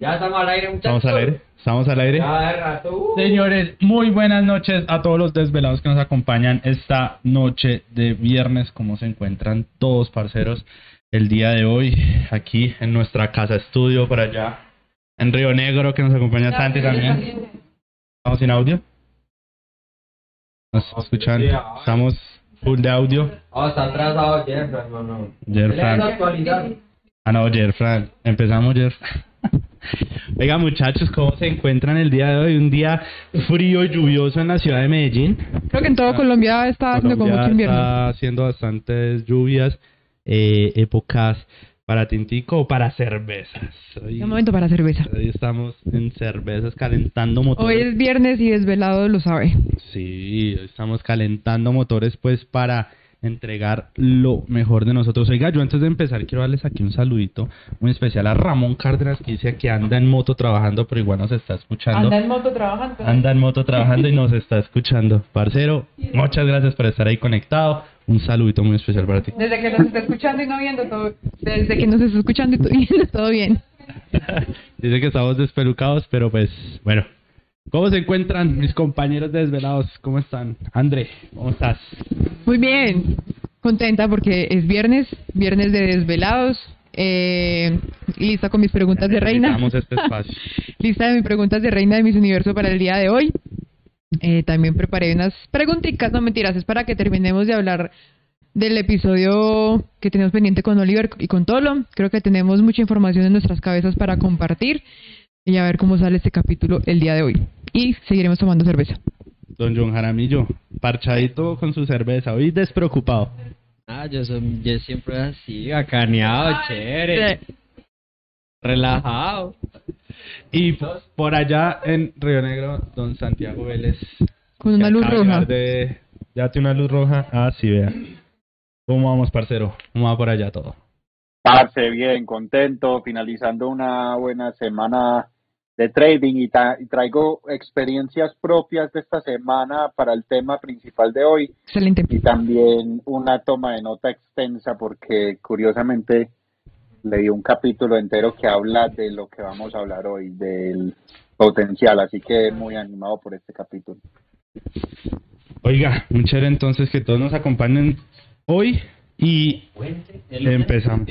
Ya estamos al aire, muchachos. Estamos al aire. Estamos al aire. Ya de rato. uh. Señores, muy buenas noches a todos los desvelados que nos acompañan esta noche de viernes. ¿Cómo se encuentran todos, parceros? El día de hoy, aquí en nuestra casa estudio, por allá en Río Negro, que nos acompaña Santi también. ¿Estamos sin audio? ¿Nos escuchan? Estamos full de audio. Oh, está atrasado. Jerfran. A actualizar. Ah, no, Jerfran. Empezamos, Jerf. Oiga, muchachos, ¿cómo se encuentran el día de hoy? Un día frío y lluvioso en la ciudad de Medellín. Creo que en todo Colombia está haciendo como Colombia mucho invierno. Está haciendo bastantes lluvias, eh, épocas para tintico o para cervezas. Hoy, Un momento para cerveza. hoy estamos en cervezas calentando motores. Hoy es viernes y desvelado lo sabe. Sí, hoy estamos calentando motores pues para entregar lo mejor de nosotros. Oiga, yo antes de empezar quiero darles aquí un saludito muy especial a Ramón Cárdenas que dice que anda en moto trabajando pero igual nos está escuchando. en moto trabajando. Anda en moto trabajando y nos está escuchando. Parcero, muchas gracias por estar ahí conectado. Un saludito muy especial para ti. Desde que nos está escuchando y no viendo todo. Desde que nos está escuchando y viendo todo bien. Dice que estamos despelucados, pero pues bueno. ¿Cómo se encuentran mis compañeros de desvelados? ¿Cómo están? André, ¿cómo estás? Muy bien. Contenta porque es viernes, viernes de desvelados. Eh, lista con mis preguntas de reina. Este espacio. Lista de mis preguntas de reina de mis universo para el día de hoy. Eh, también preparé unas preguntitas, no mentiras, es para que terminemos de hablar del episodio que tenemos pendiente con Oliver y con Tolo. Creo que tenemos mucha información en nuestras cabezas para compartir y a ver cómo sale este capítulo el día de hoy. Y seguiremos tomando cerveza. Don John Jaramillo, parchadito con su cerveza, hoy despreocupado. Ah, yo, soy, yo siempre así, bacaneado, chévere, relajado. Y por allá en Río Negro, don Santiago Vélez. Con una luz roja. De, ya tiene una luz roja. Ah, sí, vea. ¿Cómo vamos, parcero? ¿Cómo va por allá todo? Parce, bien, contento, finalizando una buena semana de trading y, y traigo experiencias propias de esta semana para el tema principal de hoy Excelente. y también una toma de nota extensa porque curiosamente leí un capítulo entero que habla de lo que vamos a hablar hoy, del potencial, así que muy animado por este capítulo. Oiga, un chévere entonces que todos nos acompañen hoy y empezamos.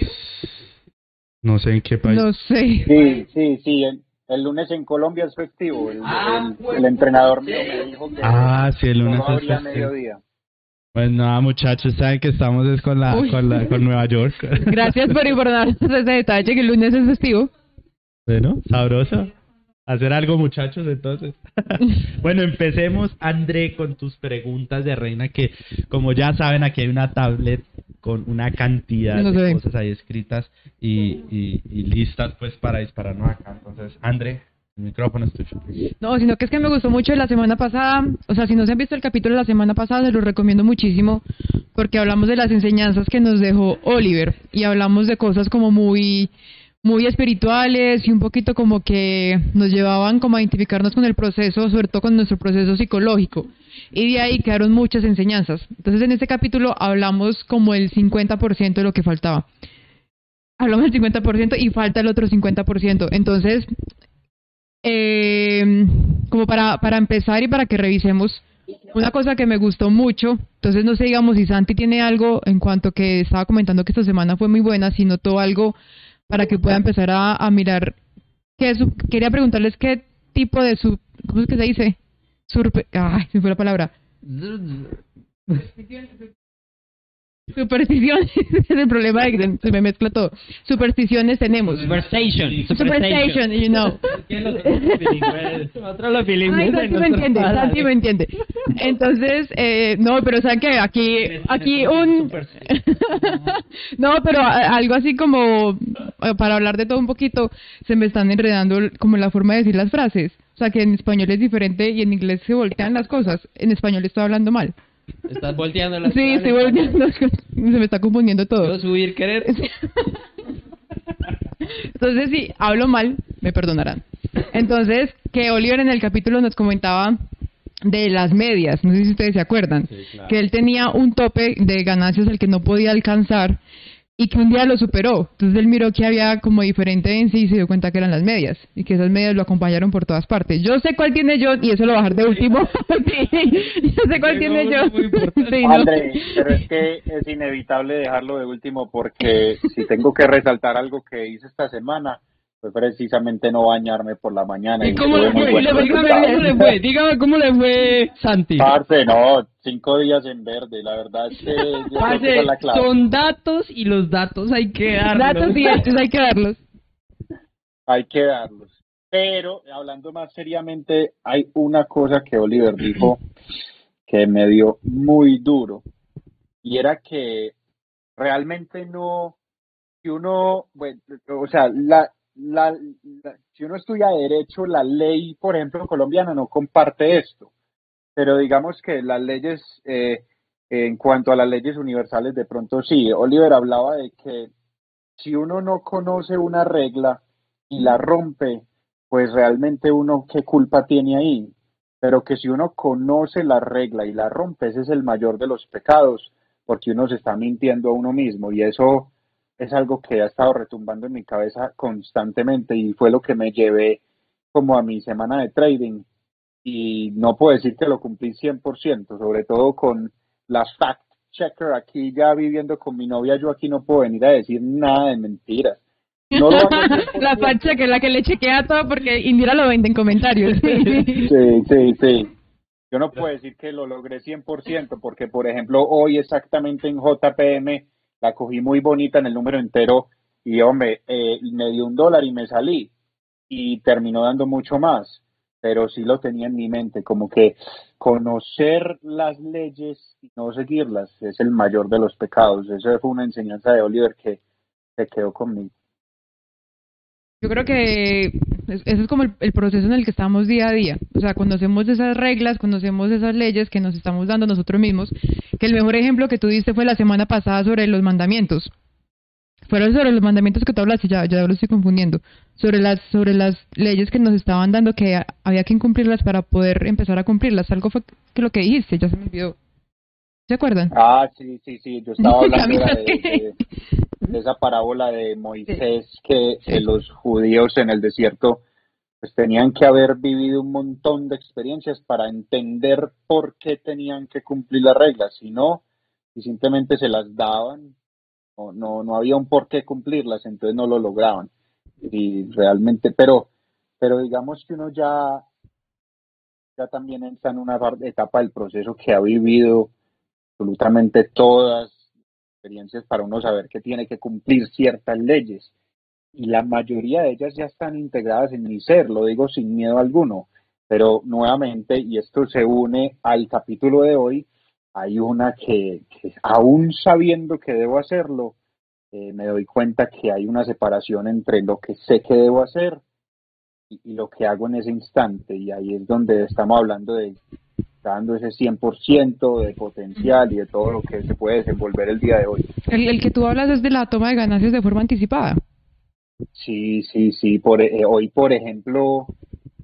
No sé en qué país. No sé. Sí, sí, sí, el, el lunes en Colombia es festivo, el, el- el entrenador mío me dijo que Ah, sí, el lunes no es festivo. mediodía. Pues nada, muchachos, saben que estamos es con la, con la, con Nueva York. Gracias por informarnos ese detalle que el lunes es festivo. Bueno, sabroso. Hacer algo, muchachos, entonces. bueno, empecemos, André, con tus preguntas de reina, que como ya saben, aquí hay una tablet con una cantidad No de cosas ahí escritas y, y, y listas pues para dispararnos acá. Entonces, André, No, sino que es que me gustó mucho la semana pasada. O sea, si no se han visto el capítulo de la semana pasada, se los recomiendo muchísimo. Porque hablamos de las enseñanzas que nos dejó Oliver. Y hablamos de cosas como muy, muy espirituales y un poquito como que nos llevaban como a identificarnos con el proceso, sobre todo con nuestro proceso psicológico. Y de ahí quedaron muchas enseñanzas. Entonces, en este capítulo hablamos como el 50% de lo que faltaba. Hablamos del 50% y falta el otro 50%. Entonces, eh, como para, para empezar y para que revisemos una cosa que me gustó mucho, entonces no sé, digamos, si Santi tiene algo en cuanto que estaba comentando que esta semana fue muy buena, si notó algo para que pueda empezar a, a mirar, qué es su- quería preguntarles qué tipo de su, ¿cómo es que se dice? Surpe, ay, se me fue la palabra. Supersticiones, es el problema de que se me mezcla todo. Supersticiones tenemos. Superstation. Superstation, you know. Nosotros los Ay, bilingües. Santi me entiende, Santi me entiende. Entonces, eh, no, pero saben que aquí, aquí un... no, pero algo así como, eh, para hablar de todo un poquito, se me están enredando como la forma de decir las frases. O sea, que en español es diferente y en inglés se voltean las cosas. En español estoy hablando mal. Estás volteando las Sí, estoy volteando. Se me está confundiendo todo. Subir querer. Entonces, si hablo mal, me perdonarán. Entonces, que Oliver en el capítulo nos comentaba de las medias, no sé si ustedes se acuerdan, que él tenía un tope de ganancias al que no podía alcanzar y que un día lo superó. Entonces él miró que había como diferente en sí y se dio cuenta que eran las medias y que esas medias lo acompañaron por todas partes. Yo sé cuál tiene yo y eso lo voy a de último. Sí, yo sé cuál tiene yo. Sí, no. André, pero es que es inevitable dejarlo de último porque si tengo que resaltar algo que hice esta semana, fue precisamente no bañarme por la mañana. ¿Y cómo le fue? Dígame cómo le fue. Dígame cómo le fue, Santi. Parce, no, cinco días en verde, la verdad es que yo creo que esa Parce, es la clave. son datos y los datos hay que darlos. Datos y hay que darlos. Hay que darlos. Pero, hablando más seriamente, hay una cosa que Oliver dijo que me dio muy duro. Y era que realmente no, si uno, bueno, o sea, la, la, si uno estudia derecho, la ley, por ejemplo, colombiana no comparte esto. Pero digamos que las leyes, eh, en cuanto a las leyes universales, de pronto sí. Oliver hablaba de que si uno no conoce una regla y la rompe, pues realmente uno qué culpa tiene ahí. Pero que si uno conoce la regla y la rompe, ese es el mayor de los pecados, porque uno se está mintiendo a uno mismo y eso es algo que ha estado retumbando en mi cabeza constantemente y fue lo que me llevé como a mi semana de trading y no puedo decir que lo cumplí 100%, sobre todo con la fact checker aquí ya viviendo con mi novia, yo aquí no puedo venir a decir nada de mentiras. No lo hago 100%. la que es la que le chequea todo porque Indira lo vende en comentarios. Sí, sí, sí. Yo no puedo decir que lo logré 100% porque, por ejemplo, hoy exactamente en JPM la cogí muy bonita en el número entero y, hombre, eh, me dio un dólar y me salí y terminó dando mucho más, pero sí lo tenía en mi mente, como que conocer las leyes y no seguirlas es el mayor de los pecados. Eso fue una enseñanza de Oliver que se quedó conmigo. Yo creo que es- ese es como el, el proceso en el que estamos día a día. O sea, conocemos esas reglas, conocemos esas leyes que nos estamos dando nosotros mismos. Que el mejor ejemplo que tú diste fue la semana pasada sobre los mandamientos. Fueron sobre los mandamientos que tú hablaste, ya, ya lo estoy confundiendo. Sobre las, sobre las leyes que nos estaban dando que había que incumplirlas para poder empezar a cumplirlas. Algo fue que lo que dijiste, ya se me olvidó. ¿Se acuerdan? Ah, sí, sí, sí, yo estaba hablando de- de esa parábola de Moisés que, que los judíos en el desierto pues tenían que haber vivido un montón de experiencias para entender por qué tenían que cumplir las reglas, si no, si simplemente se las daban, no, no, no había un por qué cumplirlas, entonces no lo lograban. Y realmente, pero, pero digamos que uno ya, ya también está en una etapa del proceso que ha vivido absolutamente todas experiencias para uno saber que tiene que cumplir ciertas leyes. Y la mayoría de ellas ya están integradas en mi ser, lo digo sin miedo alguno. Pero nuevamente, y esto se une al capítulo de hoy, hay una que, que aún sabiendo que debo hacerlo, eh, me doy cuenta que hay una separación entre lo que sé que debo hacer y, y lo que hago en ese instante. Y ahí es donde estamos hablando de dando ese 100% de potencial y de todo lo que se puede desenvolver el día de hoy. El, el que tú hablas es de la toma de ganancias de forma anticipada. Sí, sí, sí. Por, eh, hoy, por ejemplo,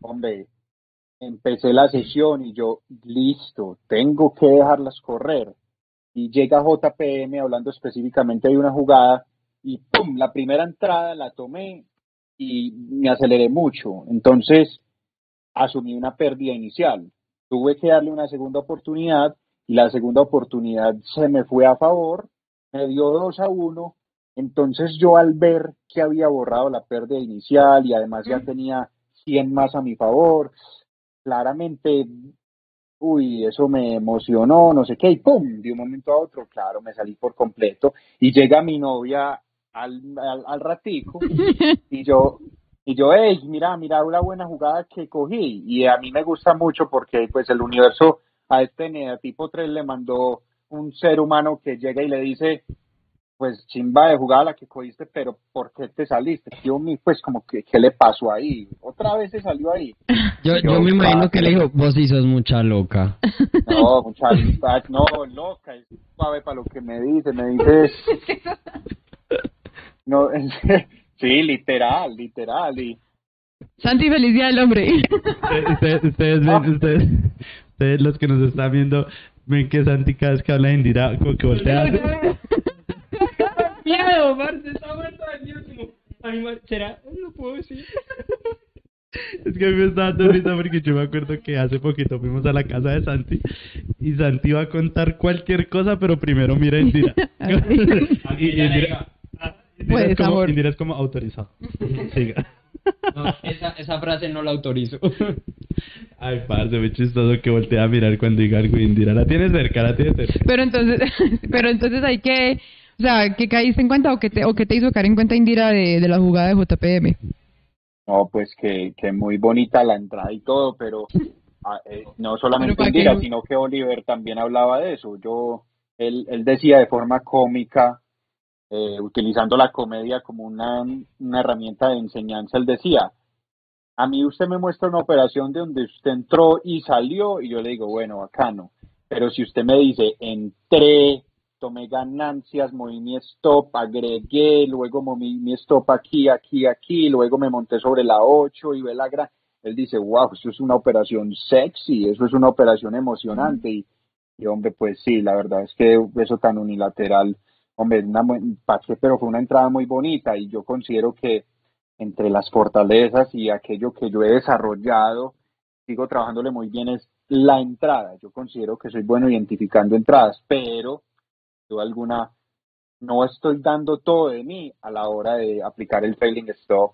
hombre, empecé la sesión y yo, listo, tengo que dejarlas correr. Y llega JPM hablando específicamente de una jugada y ¡pum! La primera entrada la tomé y me aceleré mucho. Entonces, asumí una pérdida inicial. Tuve que darle una segunda oportunidad y la segunda oportunidad se me fue a favor, me dio 2 a 1. Entonces yo al ver que había borrado la pérdida inicial y además ya tenía 100 más a mi favor, claramente, uy, eso me emocionó, no sé qué, y pum, de un momento a otro, claro, me salí por completo y llega mi novia al, al, al ratico y yo, y yo, hey, mira, mira una buena jugada que cogí. Y a mí me gusta mucho porque pues el universo a este tipo 3 le mandó un ser humano que llega y le dice, pues chimba de jugada la que cogiste, pero ¿por qué te saliste? Yo, pues como que, ¿qué le pasó ahí? Otra vez se salió ahí. Yo, Yo, yo me imagino que le dijo, vos sí sos mucha loca. No, muchachos, no, loca, es suave para lo que me dice, me dice... No, sí, literal, literal, y... Santi, feliz día del hombre. Ustedes, ustedes ven, ustedes, ustedes los que nos están viendo, ven que Santi cada vez que habla de Indira, como que voltea. miedo, parce, está muerto de miedo. Como, ¿será? No puedo decir. Es que a mí me está dando risa porque yo me acuerdo que hace poquito fuimos a la casa de Santi y Santi iba a contar cualquier cosa, pero primero mira a Indira. y Indira, Indira Pues, es como, amor. Indira es como autorizado. Siga. No, esa, esa frase no la autorizo. Ay, parce, muy chistoso que voltea a mirar cuando diga algo Indira. La tiene cerca, la tiene cerca. Pero entonces, pero entonces hay que, o sea, ¿qué caíste en cuenta o qué te, o qué te hizo caer en cuenta Indira de, de la jugada de JPM? No, pues que, que muy bonita la entrada y todo, pero ah, eh, no solamente Pero ¿para qué Indira, no? sino que Oliver también hablaba de eso. Yo, él, él decía de forma cómica, eh, utilizando la comedia como una, una herramienta de enseñanza, él decía, a mí usted me muestra una operación de donde usted entró y salió, y yo le digo, bueno, bacano. Pero si usted me dice, entré, tomé ganancias, moví mi stop, agregué, luego moví mi stop aquí, aquí, aquí, luego me monté sobre la 8 y ve la gran... Él dice, wow, eso es una operación sexy, eso es una operación emocionante. Y, y hombre, pues sí, la verdad es que eso tan unilateral, hombre, una, pero fue una entrada muy bonita y yo considero que entre las fortalezas y aquello que yo he desarrollado, sigo trabajándole muy bien, es la entrada. Yo considero que soy bueno identificando entradas, pero duda alguna no estoy dando todo de mí a la hora de aplicar el trailing stop.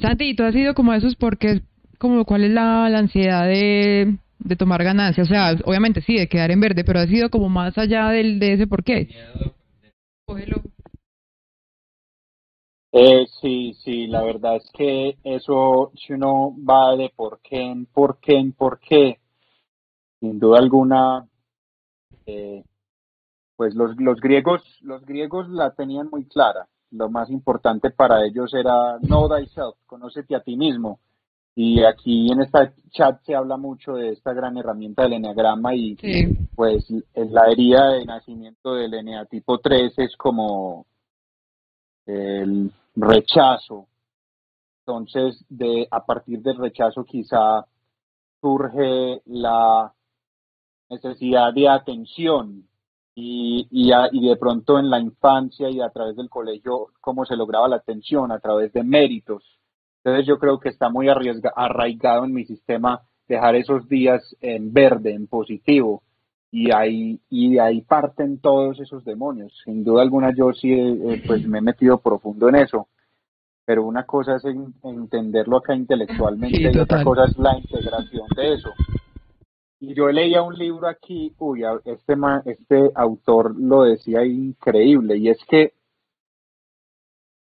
Santi, ¿y tú has sido como esos porque, como, cuál es la, la ansiedad de, de tomar ganancias? O sea, obviamente sí, de quedar en verde, pero has sido como más allá del, de ese por qué. Eh, sí, sí, la verdad es que eso, si uno va de por qué, en por qué, en por qué, sin duda alguna, eh, pues los, los griegos, los griegos la tenían muy clara. Lo más importante para ellos era know thyself, conócete a ti mismo. Y aquí en esta chat se habla mucho de esta gran herramienta del enneagrama y Sí. pues la herida de nacimiento del eneatipo 3 es como el rechazo. Entonces, de a partir del rechazo quizá surge la necesidad de atención y, y, a- y de pronto en la infancia y a través del colegio cómo se lograba la atención a través de méritos. Entonces yo creo que está muy arriesga- arraigado en mi sistema dejar esos días en verde, en positivo, y ahí, y ahí parten todos esos demonios. Sin duda alguna yo sí eh, pues me he metido profundo en eso, pero una cosa es en- entenderlo acá intelectualmente Sí, y otra cosa es la integración de eso. Y yo leía un libro aquí, uy, este, este autor lo decía increíble, y es que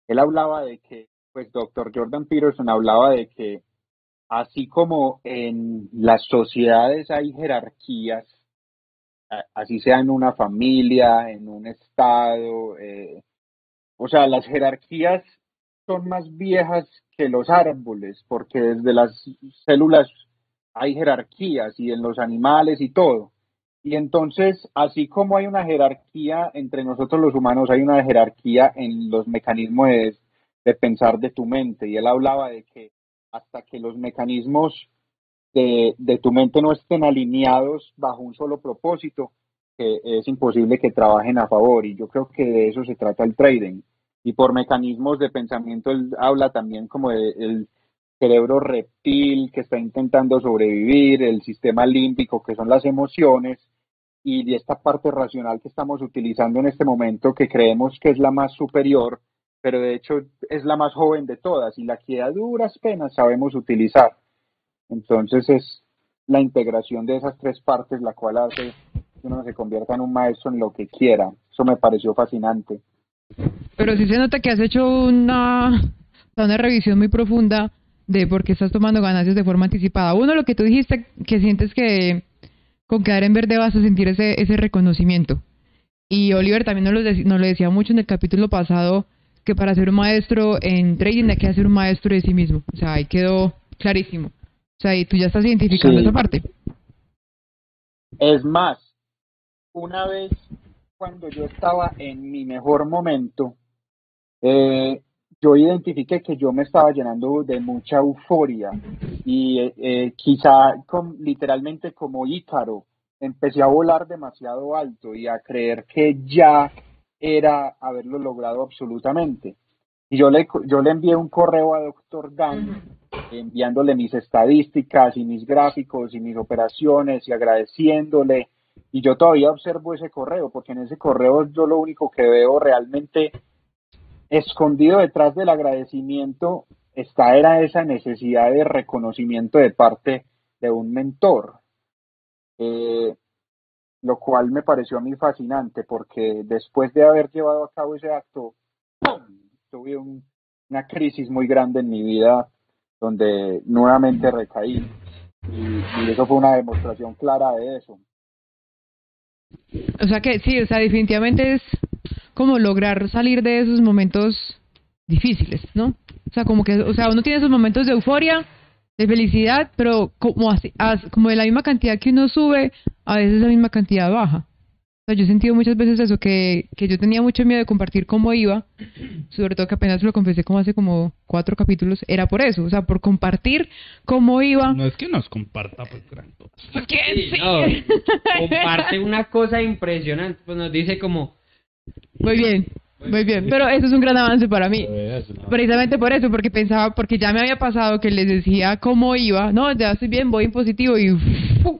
él hablaba de que, pues doctor Jordan Peterson hablaba de que así como en las sociedades hay jerarquías, así sea en una familia, en un estado, eh, o sea, las jerarquías son más viejas que los árboles, porque desde las células hay jerarquías y en los animales y todo. Y entonces, así como hay una jerarquía entre nosotros los humanos, hay una jerarquía en los mecanismos de, de pensar de tu mente. Y él hablaba de que hasta que los mecanismos de, de tu mente no estén alineados bajo un solo propósito, que es imposible que trabajen a favor. Y yo creo que de eso se trata el trading. Y por mecanismos de pensamiento, él habla también como del cerebro reptil que está intentando sobrevivir, el sistema límbico que son las emociones y de esta parte racional que estamos utilizando en este momento que creemos que es la más superior, pero de hecho es la más joven de todas y la que a duras penas sabemos utilizar. Entonces es la integración de esas tres partes la cual hace que uno se convierta en un maestro en lo que quiera. Eso me pareció fascinante. Pero sí se nota que has hecho una, una revisión muy profunda de por qué estás tomando ganancias de forma anticipada. Uno, lo que tú dijiste, que sientes que con quedar en verde vas a sentir ese, ese reconocimiento. Y Oliver también nos lo, nos lo decía mucho en el capítulo pasado, que para ser un maestro en trading hay que ser un maestro de sí mismo. O sea, ahí quedó clarísimo. O sea, y tú ya estás identificando Sí. esa parte. Es más, una vez cuando yo estaba en mi mejor momento, eh, yo identifiqué que yo me estaba llenando de mucha euforia y eh, eh, quizá con- literalmente como Ícaro, empecé a volar demasiado alto y a creer que ya era haberlo logrado absolutamente. Y yo le, yo le envié un correo a doctor Dan enviándole mis estadísticas y mis gráficos y mis operaciones y agradeciéndole. Y yo todavía observo ese correo, porque en ese correo yo lo único que veo realmente escondido detrás del agradecimiento está era esa necesidad de reconocimiento de parte de un mentor. Eh, lo cual me pareció a mí fascinante porque después de haber llevado a cabo ese acto, tuve una crisis muy grande en mi vida donde nuevamente recaí y, eso fue una demostración clara de eso. O sea que sí, o sea, definitivamente es como lograr salir de esos momentos difíciles, ¿no? O sea, como que, o sea, uno tiene esos momentos de euforia, de felicidad, pero como así, como de la misma cantidad que uno sube, a veces la misma cantidad baja. O sea, yo he sentido muchas veces eso, que, que yo tenía mucho miedo de compartir cómo iba, sobre todo que apenas lo confesé como hace como cuatro capítulos, era por eso, o sea, por compartir cómo iba. No es que nos comparta, pues, ¿Qué? Sí, comparte una cosa impresionante, pues nos dice como... Muy bien, muy bien, pero eso es un gran avance para mí. Precisamente por eso, porque pensaba, porque ya me había pasado que les decía cómo iba, no, ya estoy bien, voy en positivo y... o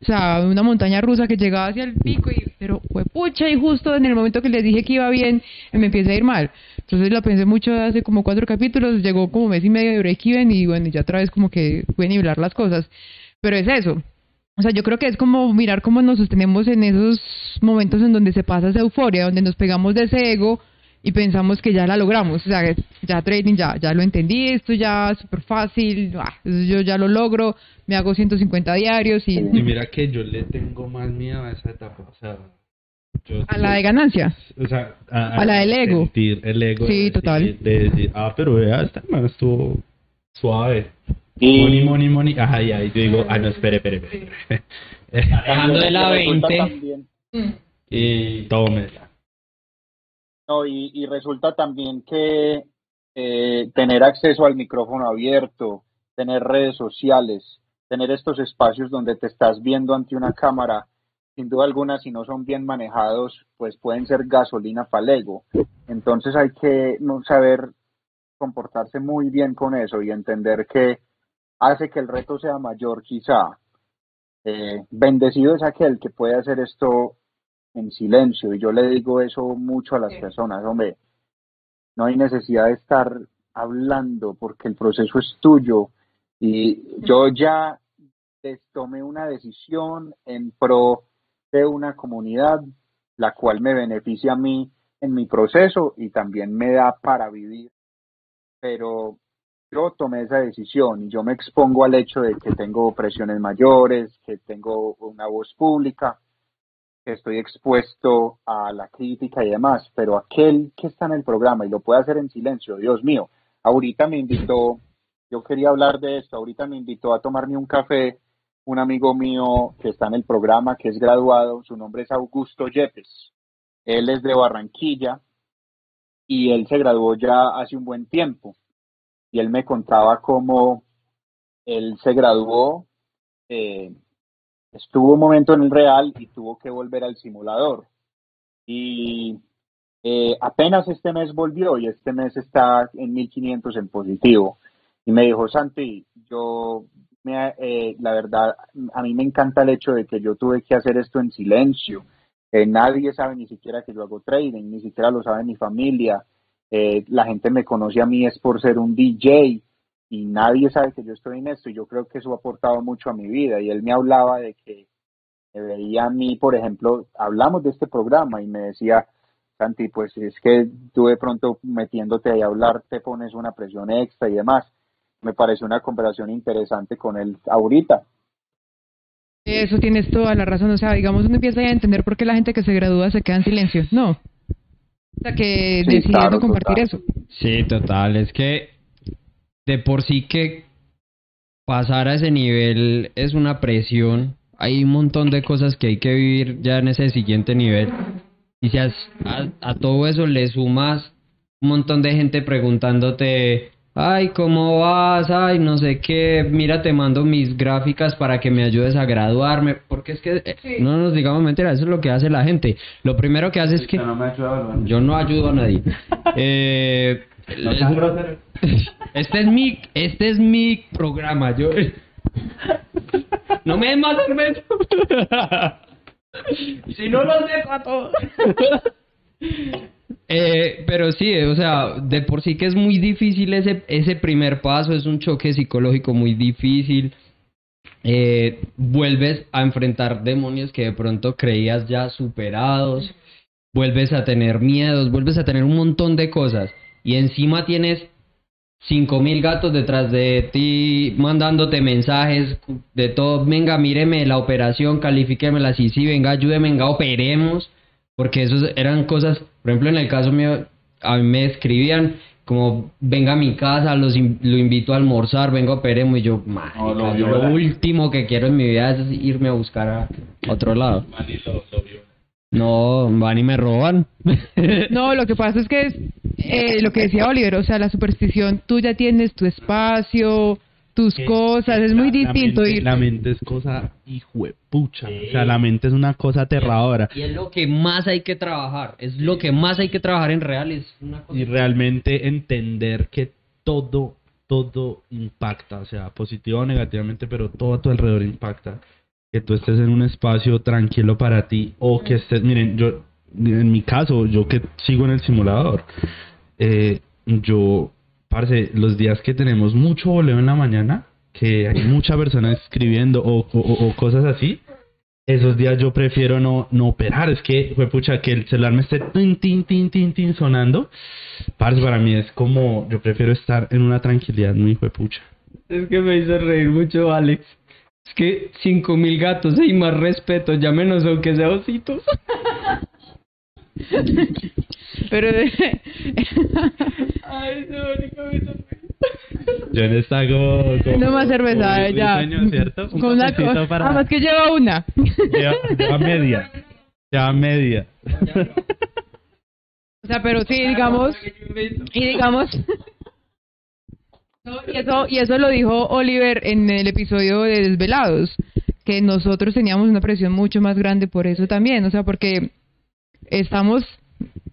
sea, una montaña rusa que llegaba hacia el pico y... Pero fue pucha y justo en el momento que les dije que iba bien, me empieza a ir mal. Entonces la pensé mucho hace como cuatro capítulos, llegó como mes y medio de break-even y bueno, ya otra vez como que pueden nivelar las cosas. Pero es eso, o sea, yo creo que es como mirar cómo nos sostenemos en esos momentos en donde se pasa esa euforia, donde nos pegamos de ese ego y pensamos que ya la logramos. O sea, ya trading, ya, ya lo entendí, esto ya es súper fácil, ah, yo ya lo logro, me hago 150 diarios y... Y mira que yo le tengo más miedo a esa etapa, o sea... a la de ganancia. O sea, a, la del ego. Sentir el ego. Sí, total. De decir, ah, pero vea, esta man estuvo suave. Y... Money, money, money. Ajá, y ahí yo digo, ah, no, espere, espere, espere. Dejando de la 20. Y tome. No, y, y resulta también que eh, tener acceso al micrófono abierto, tener redes sociales, tener estos espacios donde te estás viendo ante una cámara, sin duda alguna, si no son bien manejados, pues pueden ser gasolina para el ego. Entonces hay que saber comportarse muy bien con eso y entender que hace que el reto sea mayor quizá. Eh, bendecido es aquel que puede hacer esto en silencio y yo le digo eso mucho a las personas, hombre, no hay necesidad de estar hablando porque el proceso es tuyo y yo ya tomé una decisión en pro de una comunidad la cual me beneficia a mí en mi proceso y también me da para vivir. Pero yo tomé esa decisión y yo me expongo al hecho de que tengo presiones mayores, que tengo una voz pública, que estoy expuesto a la crítica y demás, pero aquel que está en el programa y lo puede hacer en silencio, Dios mío, ahorita me invitó, yo quería hablar de esto, ahorita me invitó a tomarme un café un amigo mío que está en el programa, que es graduado, su nombre es Augusto Yepes, él es de Barranquilla y él se graduó ya hace un buen tiempo y él me contaba cómo él se graduó, eh, estuvo un momento en el real y tuvo que volver al simulador. Y eh, apenas este mes volvió y este mes está en 1500 en positivo. Y me dijo, Santi, yo, me, eh, la verdad, a mí me encanta el hecho de que yo tuve que hacer esto en silencio. nadie sabe ni siquiera que yo hago trading, ni siquiera lo sabe mi familia. Eh, la gente me conoce a mí es por ser un DJ y nadie sabe que yo estoy en esto y yo creo que eso ha aportado mucho a mi vida y él me hablaba de que me veía a mí, por ejemplo, hablamos de este programa y me decía, Santi, pues es que tú de pronto metiéndote ahí a hablar te pones una presión extra y demás. Me pareció una conversación interesante con él ahorita. Eso tienes toda la razón, o sea, digamos, uno empieza a entender por qué la gente que se gradúa se queda en silencio. No, o sea, que decidiendo compartir eso. Sí, total. Es que de por sí que pasar a ese nivel es una presión. Hay un montón de cosas que hay que vivir ya en ese siguiente nivel. Y si a, a todo eso le sumas un montón de gente preguntándote ay, ¿cómo vas? Ay, no sé qué, mira, te mando mis gráficas para que me ayudes a graduarme, porque es que, eh, no nos digamos mentira, eso es lo que hace la gente. Lo primero que hace es que... No me ayuda. Yo no ayudo a nadie. Eh, No este es mi, este es mi programa. Yo no me des más cerveza. si no dejo a todos. Eh, pero sí, o sea, de por sí que es muy difícil ese, ese primer paso, es un choque psicológico muy difícil. Eh, vuelves a enfrentar demonios que de pronto creías ya superados, vuelves a tener miedos, vuelves a tener un montón de cosas y encima tienes cinco mil gatos detrás de ti mandándote mensajes de todo, venga, míreme la operación, califíquemela así, sí, venga, ayúdeme, venga, operemos, porque esos eran cosas, por ejemplo, en el caso mío, a mí me escribían como, venga a mi casa, los in- lo invito a almorzar, venga, operemos, y yo, No, lo yo lo viola. último que quiero en mi vida es irme a buscar a otro lado. No, van y me roban. No, lo que pasa es que es eh, lo que decía Oliver, o sea, la superstición, tú ya tienes tu espacio, tus Que- cosas, es la- muy la distinto mente- ir. La mente es cosa hijuepucha. O sea, la mente es una cosa aterradora. Y es lo que más hay que trabajar, es lo que más hay que trabajar en real, es una cosa... Y realmente entender que todo, todo impacta. O sea, positivo o negativamente, pero todo a tu alrededor impacta. Que tú estés en un espacio tranquilo para ti o que estés, miren, yo, en mi caso, yo que sigo en el simulador, eh, yo, parce, los días que tenemos mucho voleo en la mañana, que hay mucha persona escribiendo o, o- o- cosas así, esos días yo prefiero no, no operar. Es que, fue pucha, que el celular me esté tin, tin, tin, tin, tin sonando. Parce, para mí es como, yo prefiero estar en una tranquilidad muy pucha. Es que me hizo reír mucho Alex. Es que cinco mil gatos y más respeto, ya menos aunque sea ositos. Pero Ay, hizo reír. Yo en esta como... como- no más cerveza, como eh, ya. ¿cierto? Un Con una cosa, para... además que lleva una. Lleva, lleva media. Lleva media. O sea, pero sí, digamos, y digamos, No, y eso, y eso lo dijo Oliver en el episodio de Desvelados, que nosotros teníamos una presión mucho más grande por eso también, o sea, porque estamos,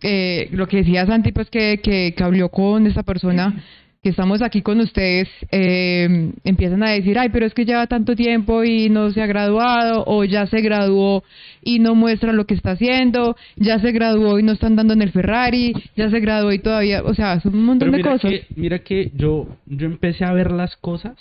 eh, lo que decía Santi, pues que, que, que habló con esa persona, que estamos aquí con ustedes, eh, empiezan a decir, ay, pero es que lleva tanto tiempo y no se ha graduado, o ya se graduó y no muestra lo que está haciendo, ya se graduó y no están dando en el Ferrari, ya se graduó y todavía, o sea, son un montón Pero de mira cosas. que, mira que yo, yo empecé a ver las cosas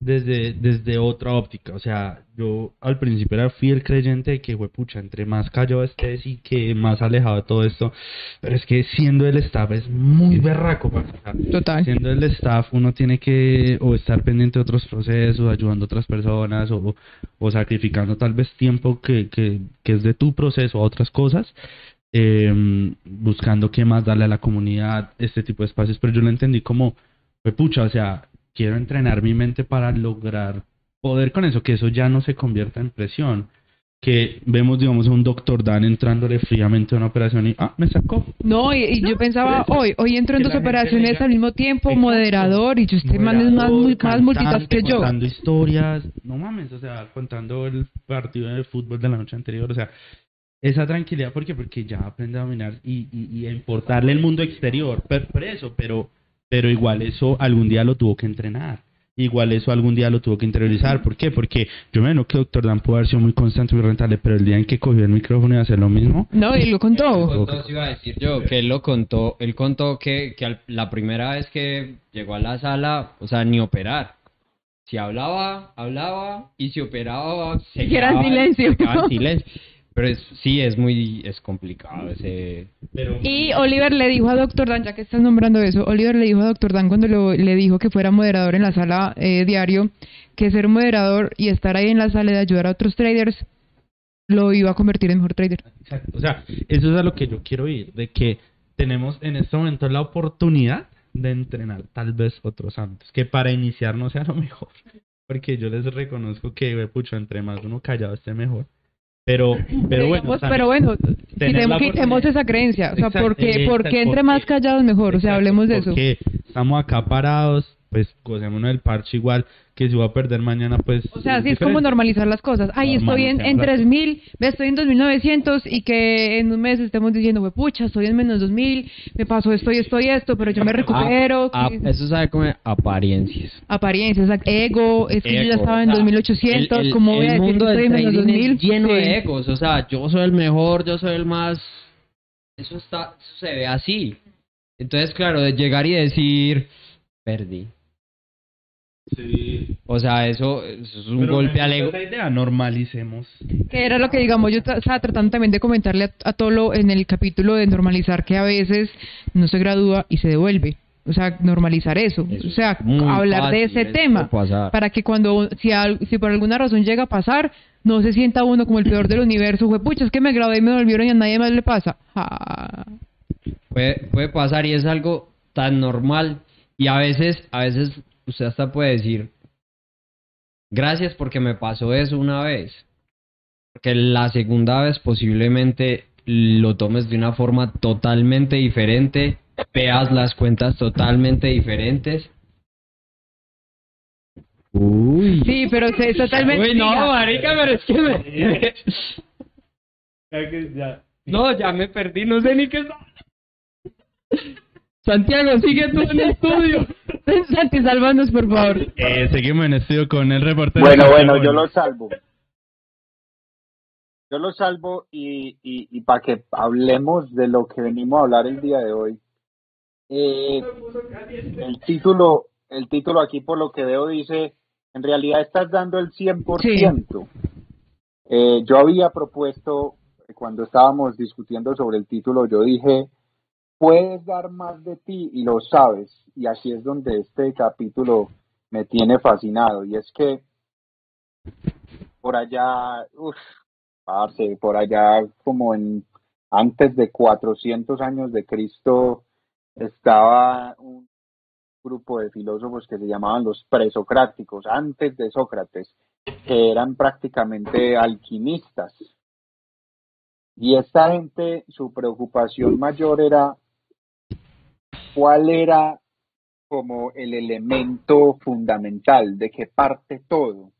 desde, desde otra óptica. O sea, yo al principio era fiel creyente de que, pucha, entre más callado estés y que más alejado de todo esto. Pero es que siendo el staff es muy berraco, sea, Total. Siendo el staff, uno tiene que o estar pendiente de otros procesos, ayudando a otras personas, o, o sacrificando tal vez tiempo que, que, que es de tu proceso a otras cosas, eh, buscando qué más darle a la comunidad, este tipo de espacios. Pero yo lo entendí como, pucha, o sea, quiero entrenar mi mente para lograr poder con eso, que eso ya no se convierta en presión. Que vemos, digamos, a un doctor Dan entrándole fríamente a una operación y, ah, me sacó. No, y, y yo pensaba, hoy, hoy entro en dos operaciones diga, al mismo tiempo, Exacto. moderador, y yo, este man es más, muy, más multitask que yo. Contando historias, no mames, o sea, contando el partido de fútbol de la noche anterior, o sea, esa tranquilidad, ¿por qué? Porque ya aprende a dominar y, y, y a importarle el mundo exterior, pero, por eso, pero, pero igual eso algún día lo tuvo que entrenar. Igual eso algún día lo tuvo que interiorizar. ¿Por qué? Porque yo me imagino que Doctor Dan pudo haber sido muy constante, muy rentable, pero el día en que cogió el micrófono y hacer lo mismo, No, y lo contó. Contó, sí iba a decir yo, que él lo contó, él contó que, que al- la primera vez que llegó a la sala, o sea, ni operar. Si hablaba, hablaba, y si operaba, se quedaba en quedaba- silencio. se quedaba en silencio. Pero es, sí, es muy, es complicado ese... pero Y Oliver le dijo a Doctor Dan, ya que estás nombrando eso, Oliver le dijo a Doctor Dan cuando lo- le dijo que fuera moderador en la sala eh, diario, que ser moderador y estar ahí en la sala de ayudar a otros traders lo iba a convertir en mejor trader. Exacto. O sea, eso es a lo que yo quiero ir, de que tenemos en este momento la oportunidad de entrenar tal vez otros ámbitos, que para iniciar no sea lo mejor, porque yo les reconozco que, pucho, entre más uno callado esté mejor. Pero, pero bueno, Digamos, pero bueno, tener quitemos, esa creencia. O sea, Exacto, ¿por qué, exacto, por qué entre ¿por más callados mejor? O sea, Exacto, hablemos de eso. Porque estamos acá parados, pues gocémonos del parche igual, que si voy a perder mañana, pues... O sea, es sí, es como normalizar las cosas. Ay, estoy en, en Normalicemos las 3000, ve, estoy en 2900 y que en un mes estemos diciendo, "Hue pucha, estoy en menos 2000, me pasó esto y esto y esto, pero yo me recupero. Ah, que- ah, eso sabe como apariencias. Apariencias, ego, es que yo ya estaba en o sea, 2800, el- el- ¿cómo voy el a decir que estoy en menos trading 2000? es lleno Sí. de egos, o sea, yo soy el mejor, yo soy el más... Eso está, eso se ve así. Entonces, claro, de llegar y decir, perdí. Sí. O sea, eso, eso es un Pero golpe al ego. idea, normalicemos. Que era lo que, digamos, yo estaba tratando también de comentarle a, a Tolo en el capítulo de normalizar que a veces no se gradúa y se devuelve. O sea, normalizar eso. Eso o sea, hablar de ese tema. Para que cuando, si, al- si por alguna razón llega a pasar, no se sienta uno como el peor del universo. Fue, pucha, es que me gradué y me devolvieron y a nadie más le pasa. Ja. Puede, puede pasar y es algo tan normal. Y a veces, a veces usted hasta puede decir, gracias porque me pasó eso una vez. Porque la segunda vez posiblemente lo tomes de una forma totalmente diferente, veas las cuentas totalmente diferentes. Uy. Sí, pero se, totalmente. Uy, no, marica, pero es que me... Ya que ya- No, ya me perdí, no sé ni qué está. Santiago, sigue tú en el estudio. Santi, sálvanos, por favor. Eh, seguimos en estudio con el reportero. Bueno, bueno, yo lo salvo. Yo lo salvo y, y, y para que hablemos de lo que venimos a hablar el día de hoy. Eh, el título, el título aquí por lo que veo dice, en realidad estás dando el 100%. Eh, yo había propuesto, cuando estábamos discutiendo sobre el título, yo dije, puedes dar más de ti y lo sabes. Y así es donde este capítulo me tiene fascinado. Y es que por allá, uff, parce, por allá como en antes de 400 años de Cristo estaba un grupo de filósofos que se llamaban los presocráticos, antes de Sócrates, que eran prácticamente alquimistas. Y esta gente, su preocupación mayor era cuál era como el elemento fundamental de que parte todo,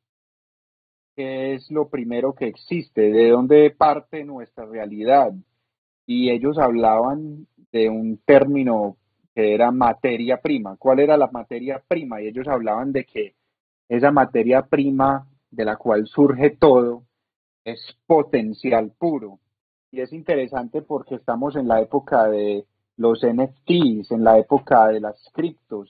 qué es lo primero que existe, de dónde parte nuestra realidad. Y ellos hablaban de un término que era materia prima. ¿Cuál era la materia prima? Y ellos hablaban de que esa materia prima de la cual surge todo es potencial puro. Y es interesante porque estamos en la época de los NFTs, en la época de las criptos,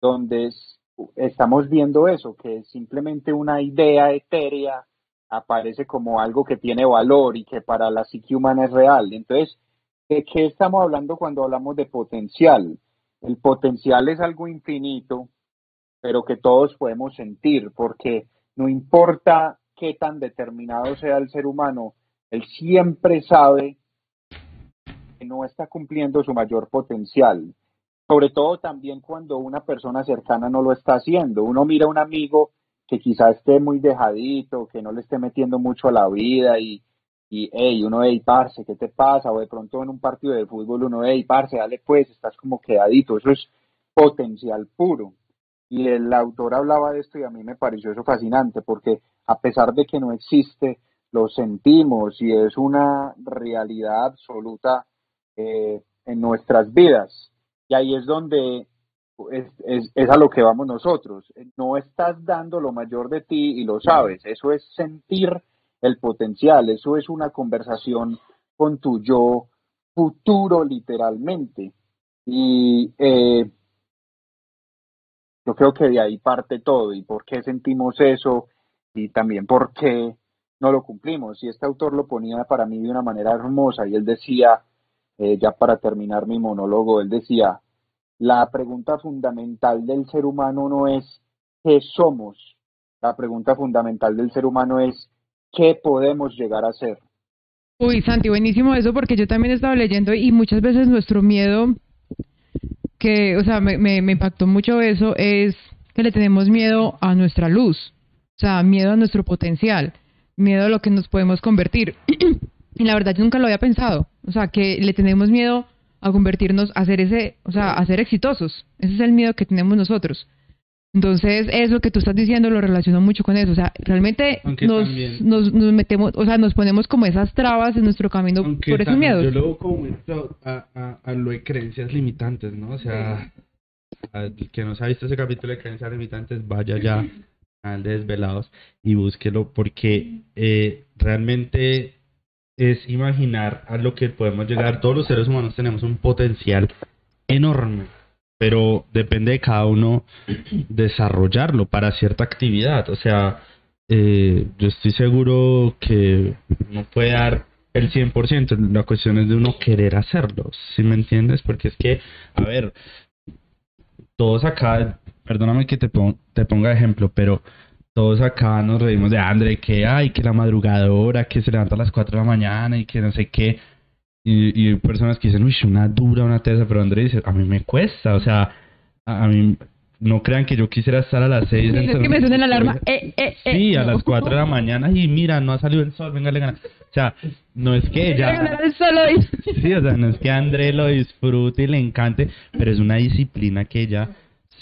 donde es- estamos viendo eso, que simplemente una idea etérea aparece como algo que tiene valor y que para la psique humana es real. Entonces, ¿de qué estamos hablando cuando hablamos de potencial? El potencial es algo infinito, pero que todos podemos sentir, porque no importa qué tan determinado sea el ser humano, él siempre sabe no está cumpliendo su mayor potencial. Sobre todo también cuando una persona cercana no lo está haciendo. Uno mira a un amigo que quizá esté muy dejadito, que no le esté metiendo mucho a la vida y, y hey, uno, hey, parce, ¿qué te pasa? O de pronto en un partido de fútbol uno, hey, parce, dale pues, estás como quedadito. Eso es potencial puro. Y el autor hablaba de esto y a mí me pareció eso fascinante porque a pesar de que no existe, lo sentimos y es una realidad absoluta eh, en nuestras vidas. Y ahí es donde es, es, es a lo que vamos nosotros. No estás dando lo mayor de ti y lo sabes. Eso es sentir el potencial. Eso es una conversación con tu yo futuro, literalmente. Y eh, yo creo que de ahí parte todo y por qué sentimos eso y también por qué no lo cumplimos. Y este autor lo ponía para mí de una manera hermosa y él decía, eh, ya para terminar mi monólogo, él decía, la pregunta fundamental del ser humano no es qué somos, la pregunta fundamental del ser humano es qué podemos llegar a ser. Uy, Santi, buenísimo eso porque yo también he estado leyendo y muchas veces nuestro miedo, que, o sea, me, impactó mucho eso, es que le tenemos miedo a nuestra luz, o sea, miedo a nuestro potencial, miedo a lo que nos podemos convertir. y la verdad yo nunca lo había pensado, o sea, que le tenemos miedo a convertirnos, a ser ese, o sea, a ser exitosos. Ese es el miedo que tenemos nosotros. Entonces, eso que tú estás diciendo lo relaciono mucho con eso. O sea, realmente nos, nos, nos metemos, o sea, nos ponemos como esas trabas en nuestro camino Aunque por esos miedos. Yo lo veo como a, a, a lo de creencias limitantes, ¿no? O sea, al que no se ha visto ese capítulo de creencias limitantes, vaya ya al de Desvelados y búsquelo porque eh, realmente es imaginar a lo que podemos llegar. Todos los seres humanos tenemos un potencial enorme, pero depende de cada uno desarrollarlo para cierta actividad. O sea, eh, yo estoy seguro que no puede dar el 100%, la cuestión es de uno querer hacerlo, ¿sí me entiendes? Porque es que, a ver, todos acá, perdóname que te ponga ejemplo, pero todos acá nos reímos de André, que hay, que la madrugadora, que se levanta a las 4 de la mañana y que no sé qué. Y, y hay personas que dicen, uy, una dura, una tesa, pero André dice, a mí me cuesta, o sea, a, a mí, no crean que yo quisiera estar a las 6 Sí, es que me suena la alarma. Eh, eh, eh, Sí, a no. las 4 de la mañana y mira, no ha salido el sol, venga, le gana. O sea, no es que ella... ganar el sol hoy. Sí, o sea, no es que a André lo disfrute y le encante, pero es una disciplina que ella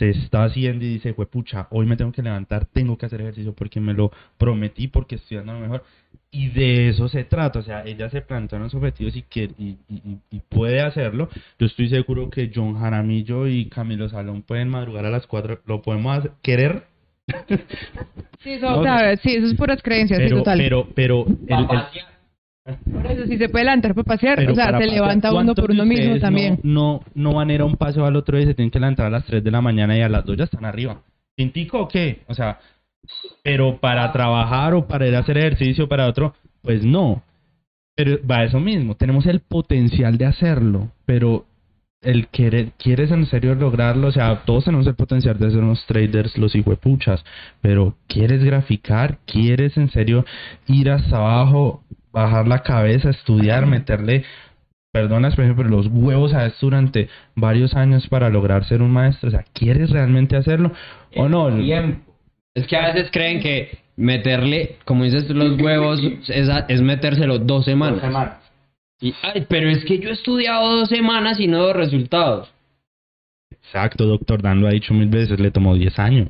se está haciendo y dice, pucha, hoy me tengo que levantar, tengo que hacer ejercicio porque me lo prometí, porque estoy dando lo mejor. Y de eso se trata, o sea, ella se plantea unos objetivos y, quiere, y, y- puede hacerlo. Yo estoy seguro que John Jaramillo y Camilo Salón pueden madrugar a las 4, lo podemos hacer, querer, Sí, eso, No, o sea, sí, eso es puras creencias, sí, pero, total. pero, pero, el- el- Por eso, si se puede levantar para pasear, Pero o sea, se levanta uno ¿cuántos por uno mismo también. No, no, van a ir a un paseo al otro día se tienen que levantar a las 3 de la mañana y a las 2 ya están arriba. ¿Tintico o qué? O sea, pero para trabajar o para ir a hacer ejercicio para otro, pues no. Pero va a eso mismo, tenemos el potencial de hacerlo, pero el querer, quieres en serio lograrlo, o sea, todos tenemos el potencial de ser unos traders, los hijuepuchas, pero quieres graficar, quieres en serio ir hasta abajo, bajar la cabeza, estudiar, meterle, perdona la expresión, pero los huevos a esto durante varios años para lograr ser un maestro, o sea, ¿quieres realmente hacerlo o no? Tiempo. Es que a veces creen que meterle, como dices los huevos es, a- es metérselo dos semanas. Y, ay, pero es que yo he estudiado dos semanas y no veo resultados. Exacto, doctor Dan lo ha dicho mil veces, le tomó 10 años.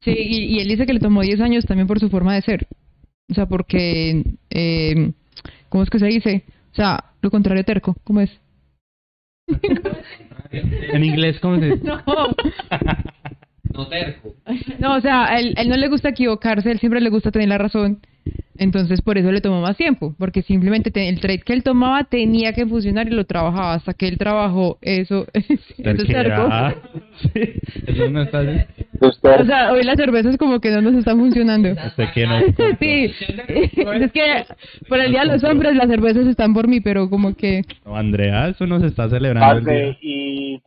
Sí, y, y él dice que le tomó 10 años también por su forma de ser. O sea, porque, eh, ¿cómo es que se dice? O sea, lo contrario terco, ¿cómo es? En inglés, ¿cómo se dice? No, No terco. no, o sea, él, él no le gusta equivocarse, él siempre le gusta tener la razón. Entonces, por eso le tomó más tiempo, porque simplemente te- el trade que él tomaba tenía que funcionar y lo trabajaba hasta que él trabajó eso. eso es terco. Terquedad. Sí, eso no está bien. Usted, O sea, hoy las cervezas como que no nos están funcionando. Hasta que no. Sí, es que por el Día de los Hombres las cervezas están por mí, pero como que... No, Andrea, eso no se está celebrando. el Parce, día. y,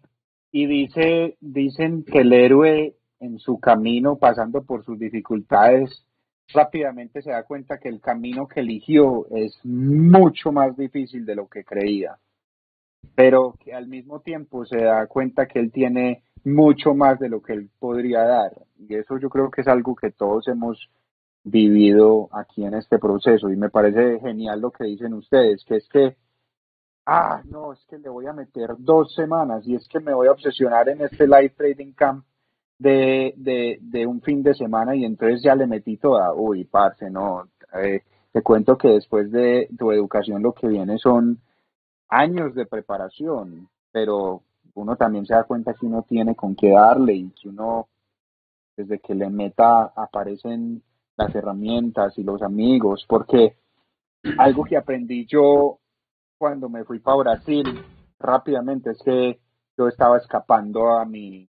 y dice, dicen que el héroe en su camino, pasando por sus dificultades, rápidamente se da cuenta que el camino que eligió es mucho más difícil de lo que creía, pero que al mismo tiempo se da cuenta que él tiene mucho más de lo que él podría dar. Y eso yo creo que es algo que todos hemos vivido aquí en este proceso y me parece genial lo que dicen ustedes, que es que ah, no, es que le voy a meter dos semanas y es que me voy a obsesionar en este live trading camp de, de, un fin de semana y entonces ya le metí toda. Uy, parce, no. eh, te cuento que después de tu educación lo que viene son años de preparación, pero uno también se da cuenta que uno tiene con qué darle y que uno, desde que le meta, aparecen las herramientas y los amigos, porque algo que aprendí yo cuando me fui para Brasil rápidamente es que yo estaba escapando a mi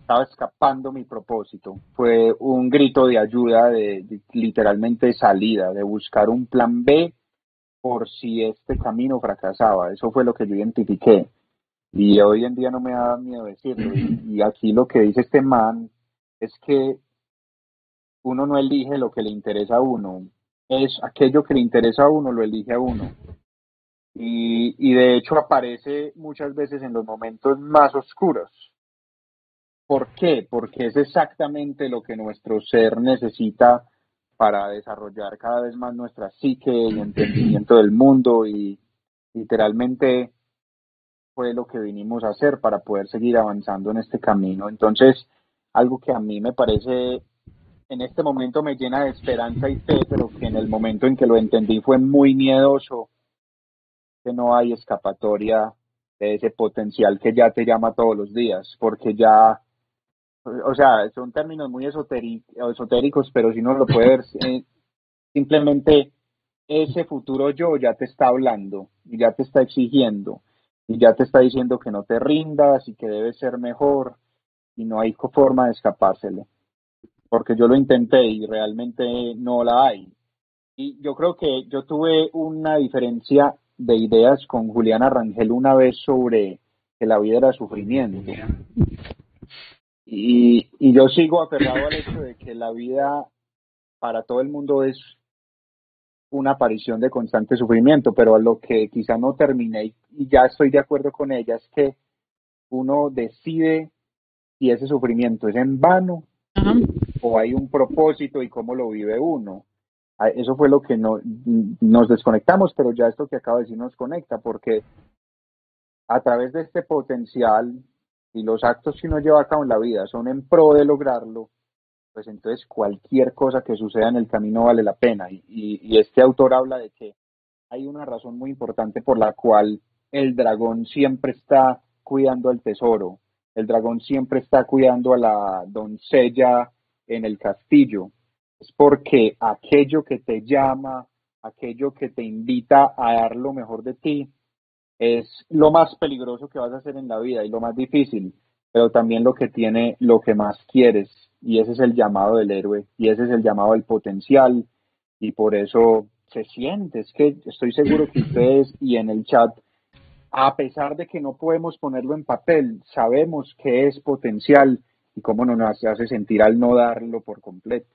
estaba escapando mi propósito. Fue un grito de ayuda, de, de literalmente salida, de buscar un plan B por si este camino fracasaba. Eso fue lo que yo identifiqué. Y hoy en día no me da miedo decirlo. Y, y aquí lo que dice este man es que uno no elige lo que le interesa a uno, es aquello que le interesa a uno, lo elige a uno. Y, y de hecho aparece muchas veces en los momentos más oscuros. ¿Por qué? Porque es exactamente lo que nuestro ser necesita para desarrollar cada vez más nuestra psique y entendimiento del mundo y literalmente fue lo que vinimos a hacer para poder seguir avanzando en este camino. Entonces, algo que a mí me parece en este momento me llena de esperanza y fe, pero que en el momento en que lo entendí fue muy miedoso, que no hay escapatoria de ese potencial que ya te llama todos los días, porque ya, o sea, son términos muy esotéricos, pero si no lo puede ver, eh, simplemente ese futuro yo ya te está hablando y ya te está exigiendo y ya te está diciendo que no te rindas y que debes ser mejor y no hay forma de escapársele porque yo lo intenté y realmente no la hay. Y yo creo que yo tuve una diferencia de ideas con Juliana Rangel una vez sobre que la vida era sufrimiento. Y, y yo sigo aferrado al hecho de que la vida para todo el mundo es una aparición de constante sufrimiento, pero a lo que quizá no terminé y ya estoy de acuerdo con ella es que uno decide si ese sufrimiento es en vano o hay un propósito y cómo lo vive uno. Ah, eso fue lo que no, nos desconectamos, pero ya esto que acabo de decir nos conecta, porque a través de este potencial y los actos que uno lleva a cabo en la vida son en pro de lograrlo, pues entonces cualquier cosa que suceda en el camino vale la pena. Y, y este autor habla de que hay una razón muy importante por la cual el dragón siempre está cuidando al tesoro, el dragón siempre está cuidando a la doncella en el castillo. Es porque aquello que te llama, aquello que te invita a dar lo mejor de ti, es lo más peligroso que vas a hacer en la vida y lo más difícil, pero también lo que tiene lo que más quieres. Y ese es el llamado del héroe, y ese es el llamado del potencial, y por eso se siente. Es que estoy seguro que ustedes y en el chat, a pesar de que no podemos ponerlo en papel, sabemos que es potencial y cómo no nos hace sentir al no darlo por completo.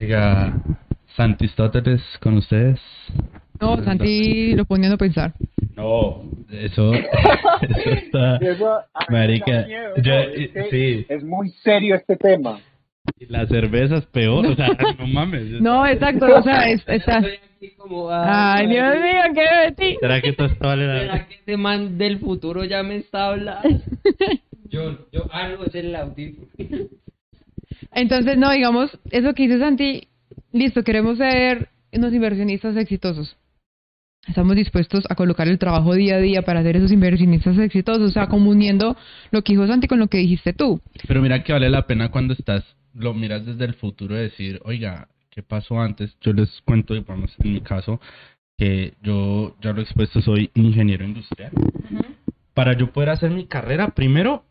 Diga, Santistóteles con ustedes. No, Santi lo poniendo a pensar. No, eso, eso está... marica, es, sí. es muy serio este tema. La cerveza es peor, o sea, no mames. No, exacto, o sea, está... Ay, Dios mío, qué de ti. ¿Será que esto está vale ¿Será que este man del futuro ya me está hablando? Yo, yo, ah, no, es el audífono. Entonces, no, digamos, eso que dice Santi, listo, queremos ser unos inversionistas exitosos. Estamos dispuestos a colocar el trabajo día a día para ser esos inversionistas exitosos, o sea, como uniendo lo que dijo Santi con lo que dijiste tú. Pero mira que vale la pena cuando estás, lo miras desde el futuro y decir, oiga, ¿qué pasó antes? Yo les cuento, vamos, en mi caso, que yo ya lo he expuesto, soy ingeniero industrial para yo poder hacer mi carrera, primero,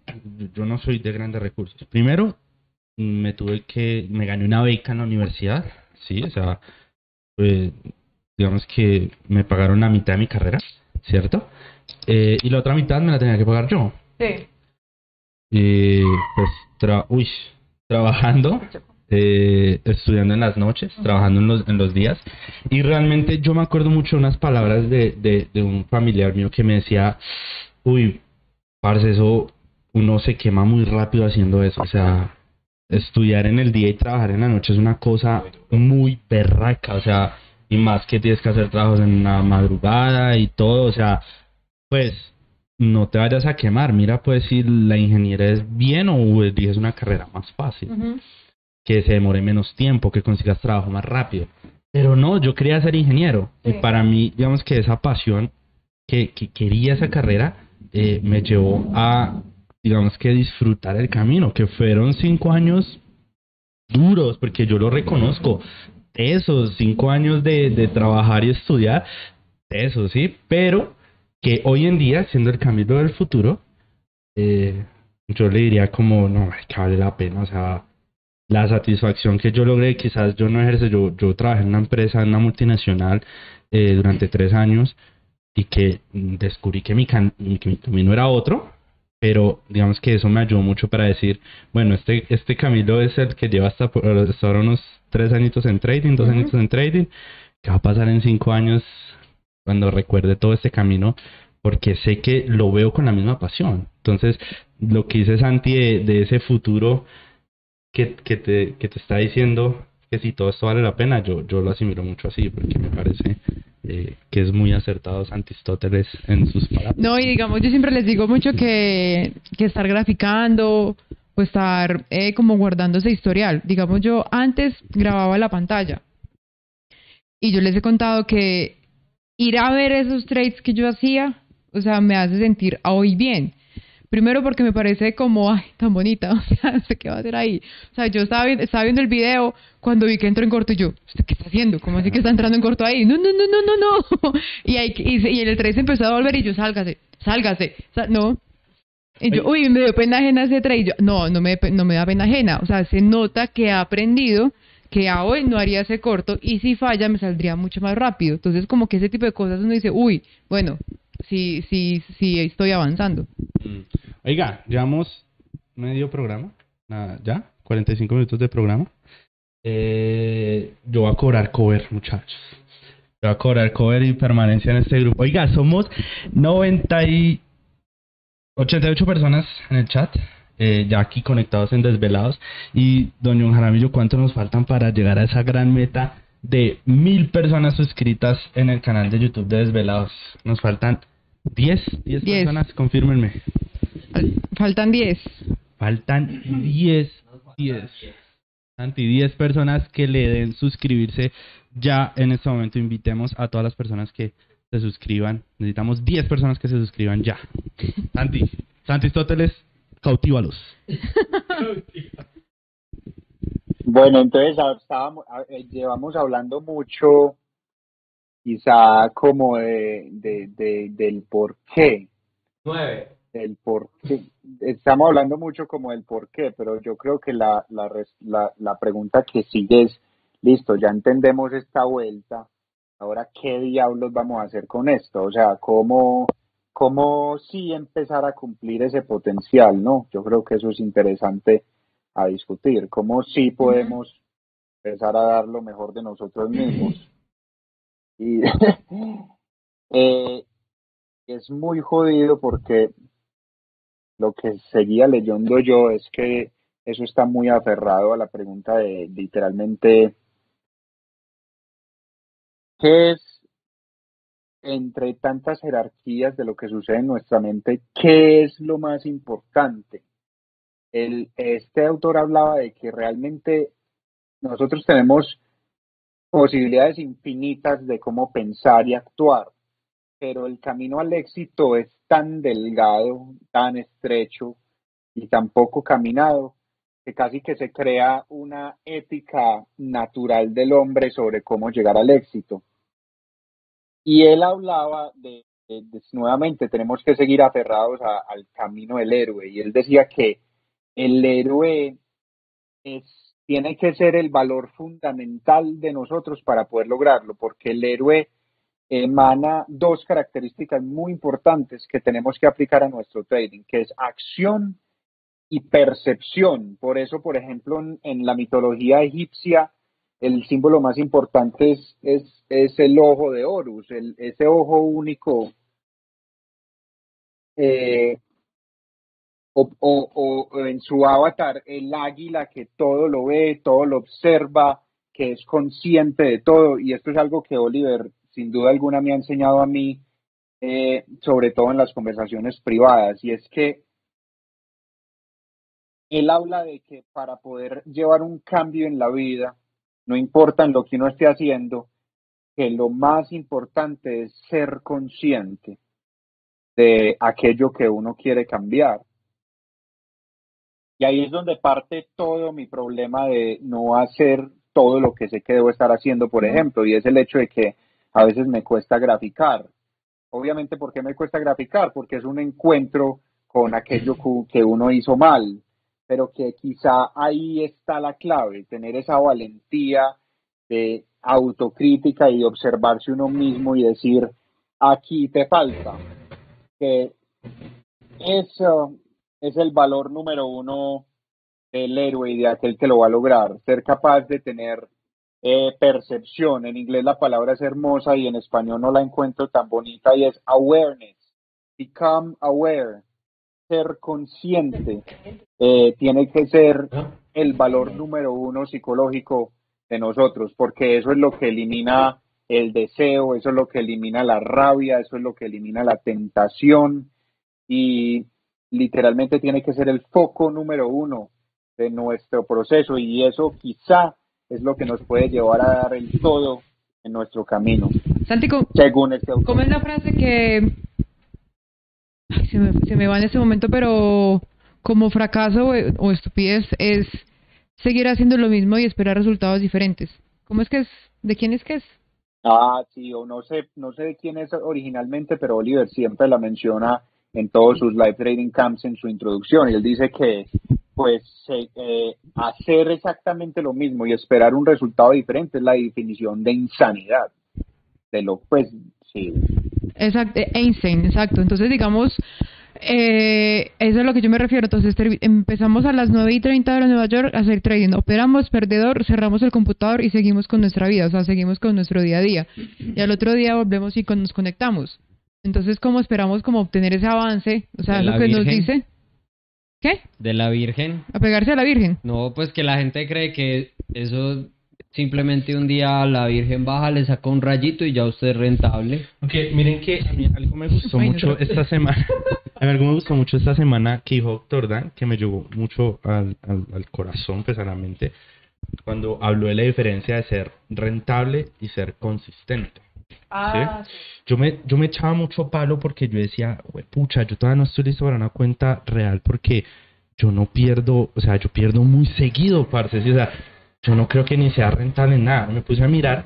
yo no soy de grandes recursos. Primero, me tuve que, me gané una beca en la universidad, sí, o sea, pues, digamos que me pagaron la mitad de mi carrera, ¿cierto? Eh, y la otra mitad me la tenía que pagar yo. Sí. Y pues, uy, trabajando, eh, estudiando en las noches, trabajando en los, en los días. Y realmente yo me acuerdo mucho de unas palabras de, de, de un familiar mío que me decía, uy, parce, eso uno se quema muy rápido haciendo eso. O sea, estudiar en el día y trabajar en la noche es una cosa muy berraca. O sea, y más que tienes que hacer trabajos en la madrugada y todo. O sea, pues no te vayas a quemar. Mira, pues si la ingeniería es bien o es una carrera más fácil. Que se demore menos tiempo, que consigas trabajo más rápido. Pero no, yo quería ser ingeniero. Y para mí, digamos que esa pasión que, que quería esa carrera eh, me llevó a, digamos que disfrutar el camino, que fueron cinco años duros, porque yo lo reconozco, esos cinco años de, de trabajar y estudiar, eso sí, pero que hoy en día, siendo el camino del futuro, eh, yo le diría como, no, que vale la pena, o sea, la satisfacción que yo logré, quizás yo no ejerce, yo, yo trabajé en una empresa, en una multinacional eh, durante tres años, y que descubrí que mi, camino era otro, pero digamos que eso me ayudó mucho para decir, bueno, este, este camino es el que lleva hasta, hasta ahora unos tres añitos en trading, dos añitos en trading, ¿qué va a pasar en cinco años cuando recuerde todo este camino? Porque sé que lo veo con la misma pasión. Entonces, lo que dice Santi de, ese futuro que, que, te, que te está diciendo que si todo esto vale la pena, yo, yo lo asimilo mucho así, porque me parece eh, que es muy acertado Santistóteles en sus palabras. No, y digamos, yo siempre les digo mucho que, que estar graficando o estar eh, como guardando ese historial. Digamos, yo antes grababa la pantalla y yo les he contado que ir a ver esos trades que yo hacía, o sea, me hace sentir hoy bien. Primero porque me parece como, ay, tan bonita, o sea, qué va a hacer ahí. O sea, yo estaba, vi- estaba viendo el video cuando vi que entró en corto y yo, ¿usted qué está haciendo? ¿Cómo así que está entrando en corto ahí? No, no, no, no, no, no. Y, ahí, y, y el 3 empezó a volver y yo, sálgase, sálgase. No. Y yo, uy, me dio pena ajena ese trade. Y yo, no, no me, no me da pena ajena. O sea, se nota que ha aprendido que a hoy no haría ese corto y si falla me saldría mucho más rápido. Entonces, como que ese tipo de cosas uno dice, uy, bueno, sí, sí, sí estoy avanzando. Mm. Oiga, llevamos medio programa. Nada, ¿Ya? 45 minutos de programa. Eh, yo voy a cobrar cover, muchachos. Yo voy a cobrar cover y permanencia en este grupo. Oiga, somos 90 y 88 personas en el chat. eh, ya aquí conectados en Desvelados. Y, don John Jaramillo, ¿cuánto nos faltan para llegar a esa gran meta de mil personas suscritas en el canal de YouTube de Desvelados? Nos faltan 10, 10 Diez. personas, confírmenme. Fal- Faltan 10. Faltan 10, 10. Santi, 10 personas que le den suscribirse ya en este momento. Invitemos a todas las personas que se suscriban. Necesitamos 10 personas que se suscriban ya. Santi, Santi Stóteles, cautívalos. Bueno, entonces estábamos, eh, llevamos hablando mucho, quizá como de, de, de- del por qué, Nueve. del por qué. Estamos hablando mucho como del por qué, pero yo creo que la, la, la, la pregunta que sigue es, listo, ya entendemos esta vuelta, ahora qué diablos vamos a hacer con esto, o sea, cómo, cómo sí empezar a cumplir ese potencial, ¿no? Yo creo que eso es interesante a discutir, cómo sí podemos empezar a dar lo mejor de nosotros mismos. Y eh, es muy jodido porque lo que seguía leyendo yo es que eso está muy aferrado a la pregunta de literalmente ¿qué es entre tantas jerarquías de lo que sucede en nuestra mente, qué es lo más importante? El, este autor hablaba de que realmente nosotros tenemos posibilidades infinitas de cómo pensar y actuar, pero el camino al éxito es tan delgado, tan estrecho y tan poco caminado que casi que se crea una ética natural del hombre sobre cómo llegar al éxito. Y él hablaba de, de- de- nuevamente, tenemos que seguir aferrados al camino del héroe. Y él decía que el héroe tiene que ser el valor fundamental de nosotros para poder lograrlo, porque el héroe emana dos características muy importantes que tenemos que aplicar a nuestro trading, que es acción y percepción. Por eso, por ejemplo, en, la mitología egipcia, el símbolo más importante es, el ojo de Horus, ese ojo único. eh, o, en su avatar, el águila que todo lo ve, todo lo observa, que es consciente de todo. Y esto es algo que Oliver, sin duda alguna, me ha enseñado a mí, eh, sobre todo en las conversaciones privadas. Y es que él habla de que para poder llevar un cambio en la vida, no importa en lo que uno esté haciendo, que lo más importante es ser consciente de aquello que uno quiere cambiar. Y ahí es donde parte todo mi problema de no hacer todo lo que sé que debo estar haciendo, por ejemplo, y es el hecho de que a veces me cuesta graficar. Obviamente, ¿por qué me cuesta graficar? Porque es un encuentro con aquello que uno hizo mal, pero que quizá ahí está la clave, tener esa valentía de autocrítica y de observarse uno mismo y decir, aquí te falta, que eso es el valor número uno del héroe y de aquel que lo va a lograr, ser capaz de tener eh, percepción. En inglés la palabra es hermosa y en español no la encuentro tan bonita y es awareness, become aware, ser consciente, eh, tiene que ser el valor número uno psicológico de nosotros, porque eso es lo que elimina el deseo, eso es lo que elimina la rabia, eso es lo que elimina la tentación. Y literalmente tiene que ser el foco número uno de nuestro proceso y eso quizá es lo que nos puede llevar a dar el todo en nuestro camino. Santi, ¿cómo, según este autor. ¿cómo es la frase que Ay, se, me, se me va en ese momento, pero como fracaso o, o estupidez es seguir haciendo lo mismo y esperar resultados diferentes? ¿Cómo es que es? ¿De quién es que es? Ah, sí, o no sé, no sé de quién es originalmente, pero Oliver siempre la menciona en todos sus live trading camps en su introducción y él dice que pues eh, hacer exactamente lo mismo y esperar un resultado diferente es la definición de insanidad de lo pues sí exacto Einstein exacto entonces digamos eh, eso es a lo que yo me refiero. Entonces empezamos a las 9 y 30 de Nueva York a hacer trading. Operamos, perdedor, cerramos el computador y seguimos con nuestra vida. O sea, seguimos con nuestro día a día. Y al otro día volvemos y nos conectamos. Entonces, ¿cómo esperamos como obtener ese avance? O sea, ¿De lo que nos dice. ¿Qué? De la Virgen. ¿Apegarse a la Virgen? No, pues que la gente cree que eso simplemente un día la Virgen baja, le saca un rayito y ya usted es rentable. Ok, miren que a mí algo me gustó Ay, mucho esta semana. A mí algo me gustó mucho esta semana que dijo Doctor Dan, que me llegó mucho al, al, al corazón, pues a la mente, cuando habló de la diferencia de ser rentable y ser consistente. Ah, Yo me, yo me echaba mucho palo porque yo decía, "Hue pucha, yo todavía no estoy listo para una cuenta real porque yo no pierdo, o sea, yo pierdo muy seguido, parce, ¿sí? o sea, yo no creo que ni sea rentable en nada. Me puse a mirar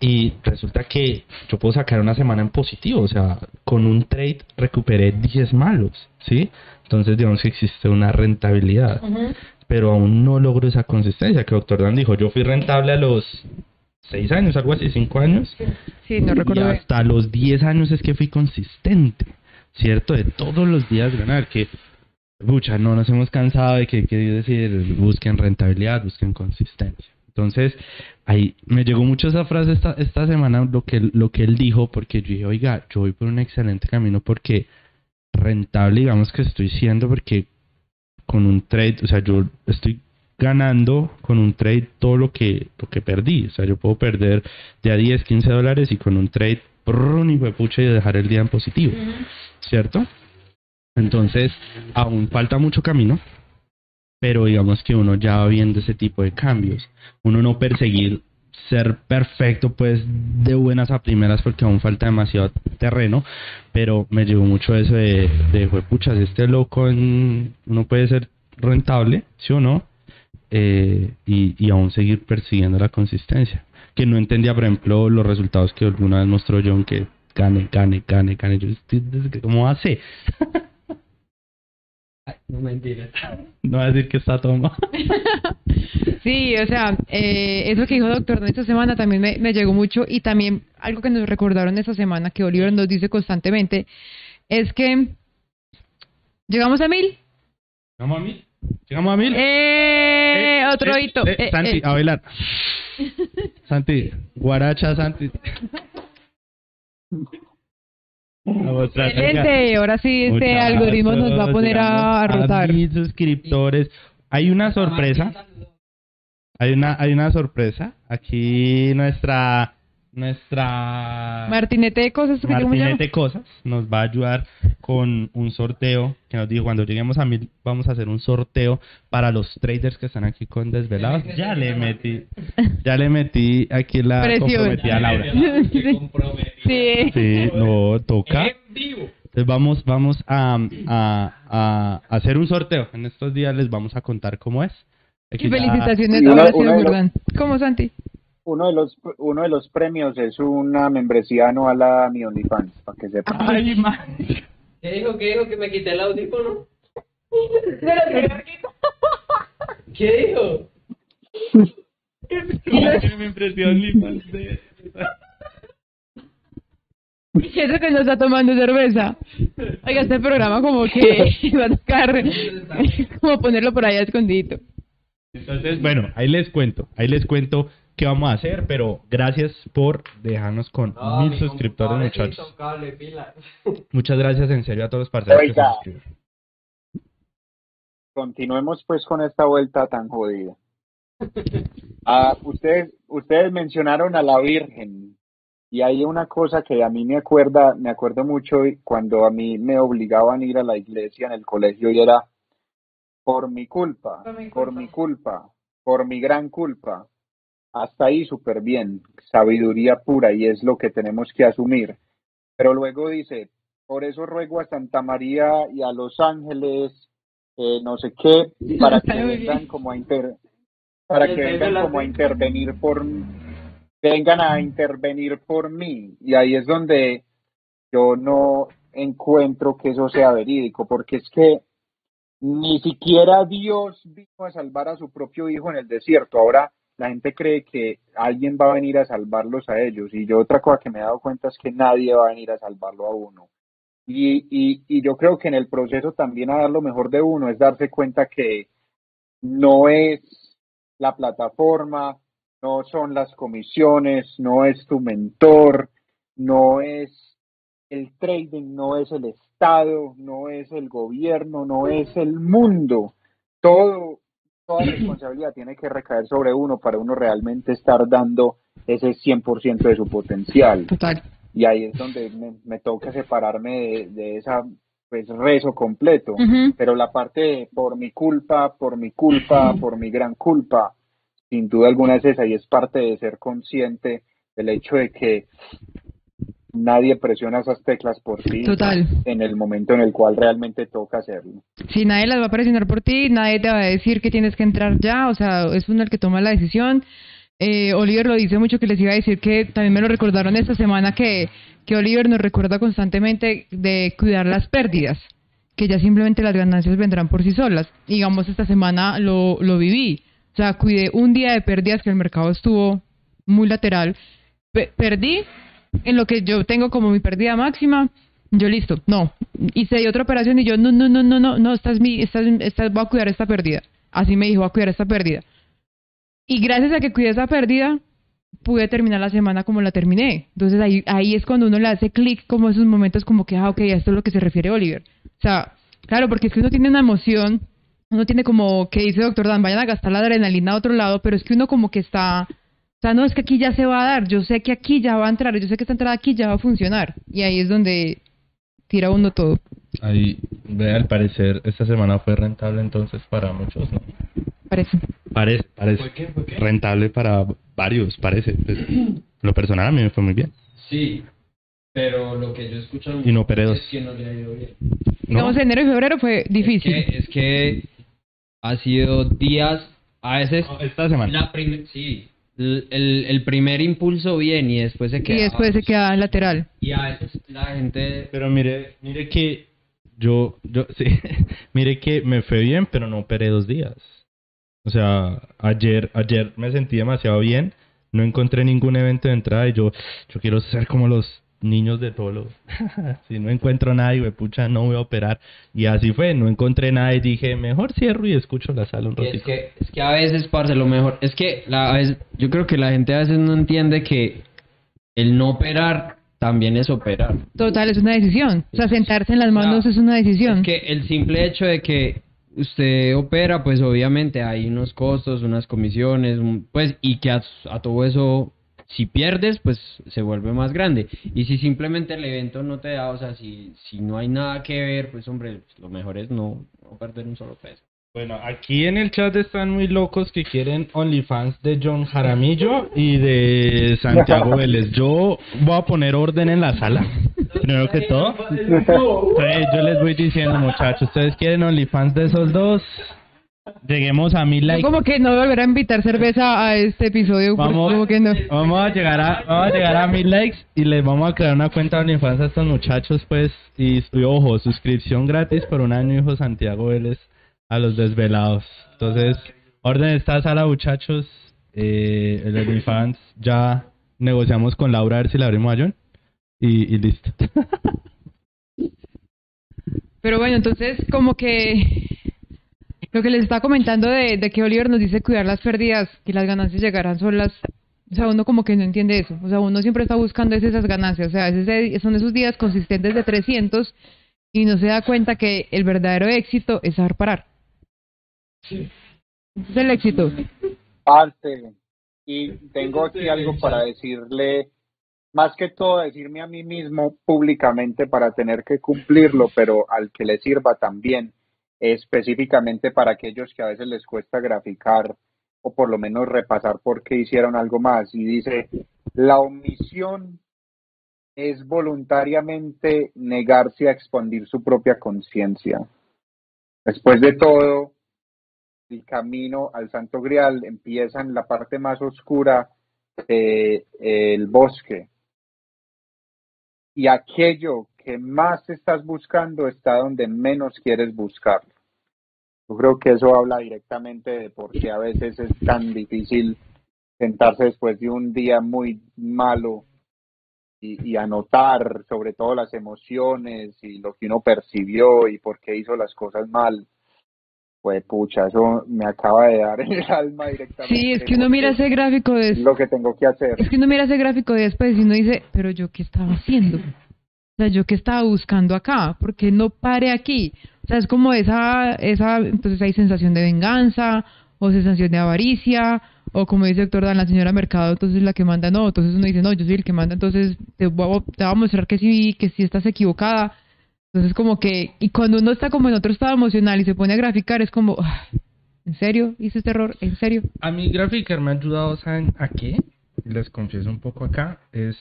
y resulta que yo puedo sacar una semana en positivo, o sea, con un trade recuperé 10 malos, ¿sí? Entonces, digamos que existe una rentabilidad, pero aún no logro esa consistencia que Doctor Dan dijo, yo fui rentable a los 6 años, algo así, 5 años, Sí, no recuerdo. y bien. hasta los 10 años es que fui consistente, ¿cierto? De todos los días ganar, que, pucha, no nos hemos cansado de que, que decir, busquen rentabilidad, busquen consistencia. Entonces, ahí me llegó mucho esa frase esta, esta semana, lo que, lo que él dijo, porque yo dije, oiga, yo voy por un excelente camino porque rentable, digamos que estoy siendo, porque con un trade, o sea, yo estoy ganando con un trade todo lo que, lo que perdí. O sea, yo puedo perder de a 10, 15 dólares y con un trade, prrrun, y pucha y dejar el día en positivo. ¿Cierto? Entonces, aún falta mucho camino, pero digamos que uno ya va viendo ese tipo de cambios. Uno no perseguir ser perfecto, pues de buenas a primeras, porque aún falta demasiado terreno, pero me llegó mucho eso de, de puchas, este loco en, uno puede ser rentable, ¿sí o no? Eh, y, y aún seguir persiguiendo la consistencia. Que no entendía, por ejemplo, los resultados que alguna vez mostró John, que gane, gane, gane, gane. Yo, "Este- ¿Cómo hace? No mentiras. No va a decir que está todo Sí, o sea, eh, eso que dijo Doctor Dan esta semana también me, me llegó mucho y también algo que nos recordaron esta semana que Oliver nos dice constantemente es que llegamos a mil. ¿Llegamos a mil? ¿Llegamos a mil? ¡Eh! Eh, Otro eh, hito. eh, Eh, Santi, eh. a bailar. Santi, guaracha, Santi. Excelente, ahora sí este algoritmo nos va a poner a, rotar. mil suscriptores. Hay una sorpresa. Hay una, hay una sorpresa. Aquí nuestra, nuestra Martinete de cosas que ¿cómo se llama? Martinete Cosas nos va a ayudar con un sorteo que nos dijo cuando lleguemos a mil vamos a hacer un sorteo para los traders que están aquí con desvelados. Ya le metí, ya le metí aquí la comprometida a Laura. Sí. Sí, no toca. Entonces vamos, vamos a, a, a hacer un sorteo. En estos días les vamos a contar cómo es. Aquí Y ya- felicitaciones de los- Jordán. ¿Cómo, Santi? Uno de los uno de los premios es una membresía anual a mi OnlyFans, para que sepan. Ay, man. ¿Qué dijo? ¿Qué dijo? ¿Que me quité el audífono? ¿Qué dijo? me impresionó OnlyFans de- Eso que no está tomando cerveza. Oiga, este programa como que va a tocar como ponerlo por allá escondido. Entonces, bueno, ahí les cuento, ahí les cuento qué vamos a hacer, pero gracias por dejarnos con mil suscriptores, muchachos. Muchas gracias en serio a todos los parceros que suscriben. Continuemos pues con esta vuelta tan jodida. Ah, ustedes ustedes mencionaron a la Virgen Y hay una cosa que a mí me acuerda, me acuerdo mucho cuando a mí me obligaban a ir a la iglesia en el colegio y era por mi culpa, Por mi por culpa. mi culpa, por mi gran culpa. Hasta ahí súper bien, sabiduría pura y es lo que tenemos que asumir. Pero luego dice, por eso ruego a Santa María y a los ángeles, eh, no sé qué, para que vengan como a inter, para que vengan como a intervenir por vengan a intervenir por mí. Y ahí es donde yo no encuentro que eso sea verídico porque es que ni siquiera Dios vino a salvar a su propio hijo en el desierto. Ahora la gente cree que alguien va a venir a salvarlos a ellos y yo otra cosa que me he dado cuenta es que nadie va a venir a salvarlo a uno y, y, y yo creo que en el proceso también a dar lo mejor de uno es darse cuenta que no es la plataforma, no son las comisiones, no es tu mentor, no es el trading, no es el Estado, no es el gobierno, no es el mundo. Todo, toda responsabilidad tiene que recaer sobre uno para uno realmente estar dando ese 100% de su potencial. Total. y ahí es donde me, me toca separarme de, de esa pues rezo completo. Pero la parte de por mi culpa por mi culpa por mi gran culpa sin duda alguna es esa y es parte de ser consciente del hecho de que nadie presiona esas teclas por ti Total. en el momento en el cual realmente toca hacerlo Si nadie las va a presionar por ti, nadie te va a decir que tienes que entrar ya, o sea, es uno el que toma la decisión. Eh, Oliver lo dice mucho que les iba a decir que también me lo recordaron esta semana que, que Oliver nos recuerda constantemente de cuidar las pérdidas, que ya simplemente las ganancias vendrán por sí solas. Digamos, esta semana lo, lo viví, o sea, cuidé un día de pérdidas que el mercado estuvo muy lateral. Pe- perdí en lo que yo tengo como mi pérdida máxima, yo listo, no. Hice otra operación y yo, no, no, no, no, no, no, esta es mi, esta es, esta, voy a cuidar esta pérdida. Así me dijo, voy a cuidar esta pérdida. Y gracias a que cuidé esa pérdida, pude terminar la semana como la terminé. Entonces ahí, ahí es cuando uno le hace clic como esos momentos como que, ah, ok, esto es lo que se refiere Oliver. O sea, claro, porque es que uno tiene una emoción, uno tiene como, que dice doctor Dan, vayan a gastar la adrenalina a otro lado, pero es que uno como que está, sea, no, es que aquí ya se va a dar, yo sé que aquí ya va a entrar, yo sé que esta entrada aquí ya va a funcionar. Y ahí es donde tira uno todo. Ahí, ve, al parecer, esta semana fue rentable entonces para muchos, ¿no? Parece. Parece, parece. ¿Fue qué? ¿Fue qué? Rentable para varios, parece. Pues, lo personal a mí me fue muy bien. Sí, pero lo que yo escucho Y no es que no le ha ido bien. Digamos, ¿No? enero y febrero fue difícil. Es que, es que ha sido días, a veces, Esta semana. la sí, el, el, primer impulso bien y después se y queda. después se queda lateral. Y a veces la gente... Pero mire, mire que yo, yo, sí, mire que me fue bien, pero no operé dos días. O sea, ayer, ayer me sentí demasiado bien, no encontré ningún evento de entrada y yo, yo quiero ser como los niños de Tolo. si no encuentro nada y me pucha, no voy a operar. Y así fue, no encontré nada y dije, mejor cierro y escucho la sala un Y es ratito. que, es que a veces, parce, lo mejor... Es que la, a veces- yo creo que la gente a veces no entiende que el no operar también es operar. Total, es una decisión. O sea, sentarse en las manos Ya. es una decisión. Es que el simple hecho de que usted opera, pues obviamente hay unos costos, unas comisiones, pues, y que a, a todo eso, si pierdes, pues se vuelve más grande. Y si simplemente el evento no te da, o sea, si, si no hay nada que ver, pues hombre, pues, lo mejor es no, no perder un solo peso. Bueno, aquí en el chat están muy locos que quieren OnlyFans de John Jaramillo y de Santiago Vélez. Yo voy a poner orden en la sala, primero que todo. Entonces, yo les voy diciendo, muchachos, ¿ustedes quieren OnlyFans de esos dos? Lleguemos a mil Yo likes. como que no volver a invitar cerveza a este episodio. Vamos, como que no. vamos a llegar a vamos a llegar a mil likes y les vamos a crear una cuenta de OnlyFans a estos muchachos, pues, y, y ojo, suscripción gratis por un año, hijo Santiago Vélez, a los desvelados. Entonces, orden esta sala, muchachos. Eh, el OnlyFans ya negociamos con Laura a ver si la abrimos a John. Y, y listo. Pero bueno, entonces como que lo que les estaba comentando de, de que Oliver nos dice cuidar las pérdidas, que las ganancias llegarán solas. O sea, uno como que no entiende eso. O sea, uno siempre está buscando es esas ganancias. O sea, es ese- son esos días consistentes de 300 y no se da cuenta que el verdadero éxito es saber parar. Ese Es el éxito. Parte. Y tengo aquí algo para decirle más que todo decirme a mí mismo públicamente para tener que cumplirlo, pero al que le sirva también, específicamente para aquellos que a veces les cuesta graficar o por lo menos repasar por qué hicieron algo más. Y dice, la omisión es voluntariamente negarse a expandir su propia conciencia. Después de todo, el camino al Santo Grial empieza en la parte más oscura del bosque, y aquello que más estás buscando está donde menos quieres buscarlo. Yo creo que eso habla directamente de por qué a veces es tan difícil sentarse después de un día muy malo y, anotar sobre todo las emociones y lo que uno percibió y por qué hizo las cosas mal. Pues pucha, eso me acaba de dar el alma directamente. Sí, es que uno mira ese gráfico de... Lo que tengo que hacer. Es que uno mira ese gráfico de después y uno dice, pero yo qué estaba haciendo. O sea, yo qué estaba buscando acá, porque no pare aquí. O sea, es como esa, esa, entonces hay sensación de venganza, o sensación de avaricia, o como dice el doctor Dan, la señora Mercado, entonces la que manda, no, entonces uno dice, no, yo soy el que manda, entonces te voy a, te voy a mostrar que sí, que sí estás equivocada entonces como que, y cuando uno está como en otro estado emocional y se pone a graficar, es como, ah, ¿en serio hice este error? ¿En serio? A mí graficar me ha ayudado, ¿saben a qué? Les confieso un poco acá, es,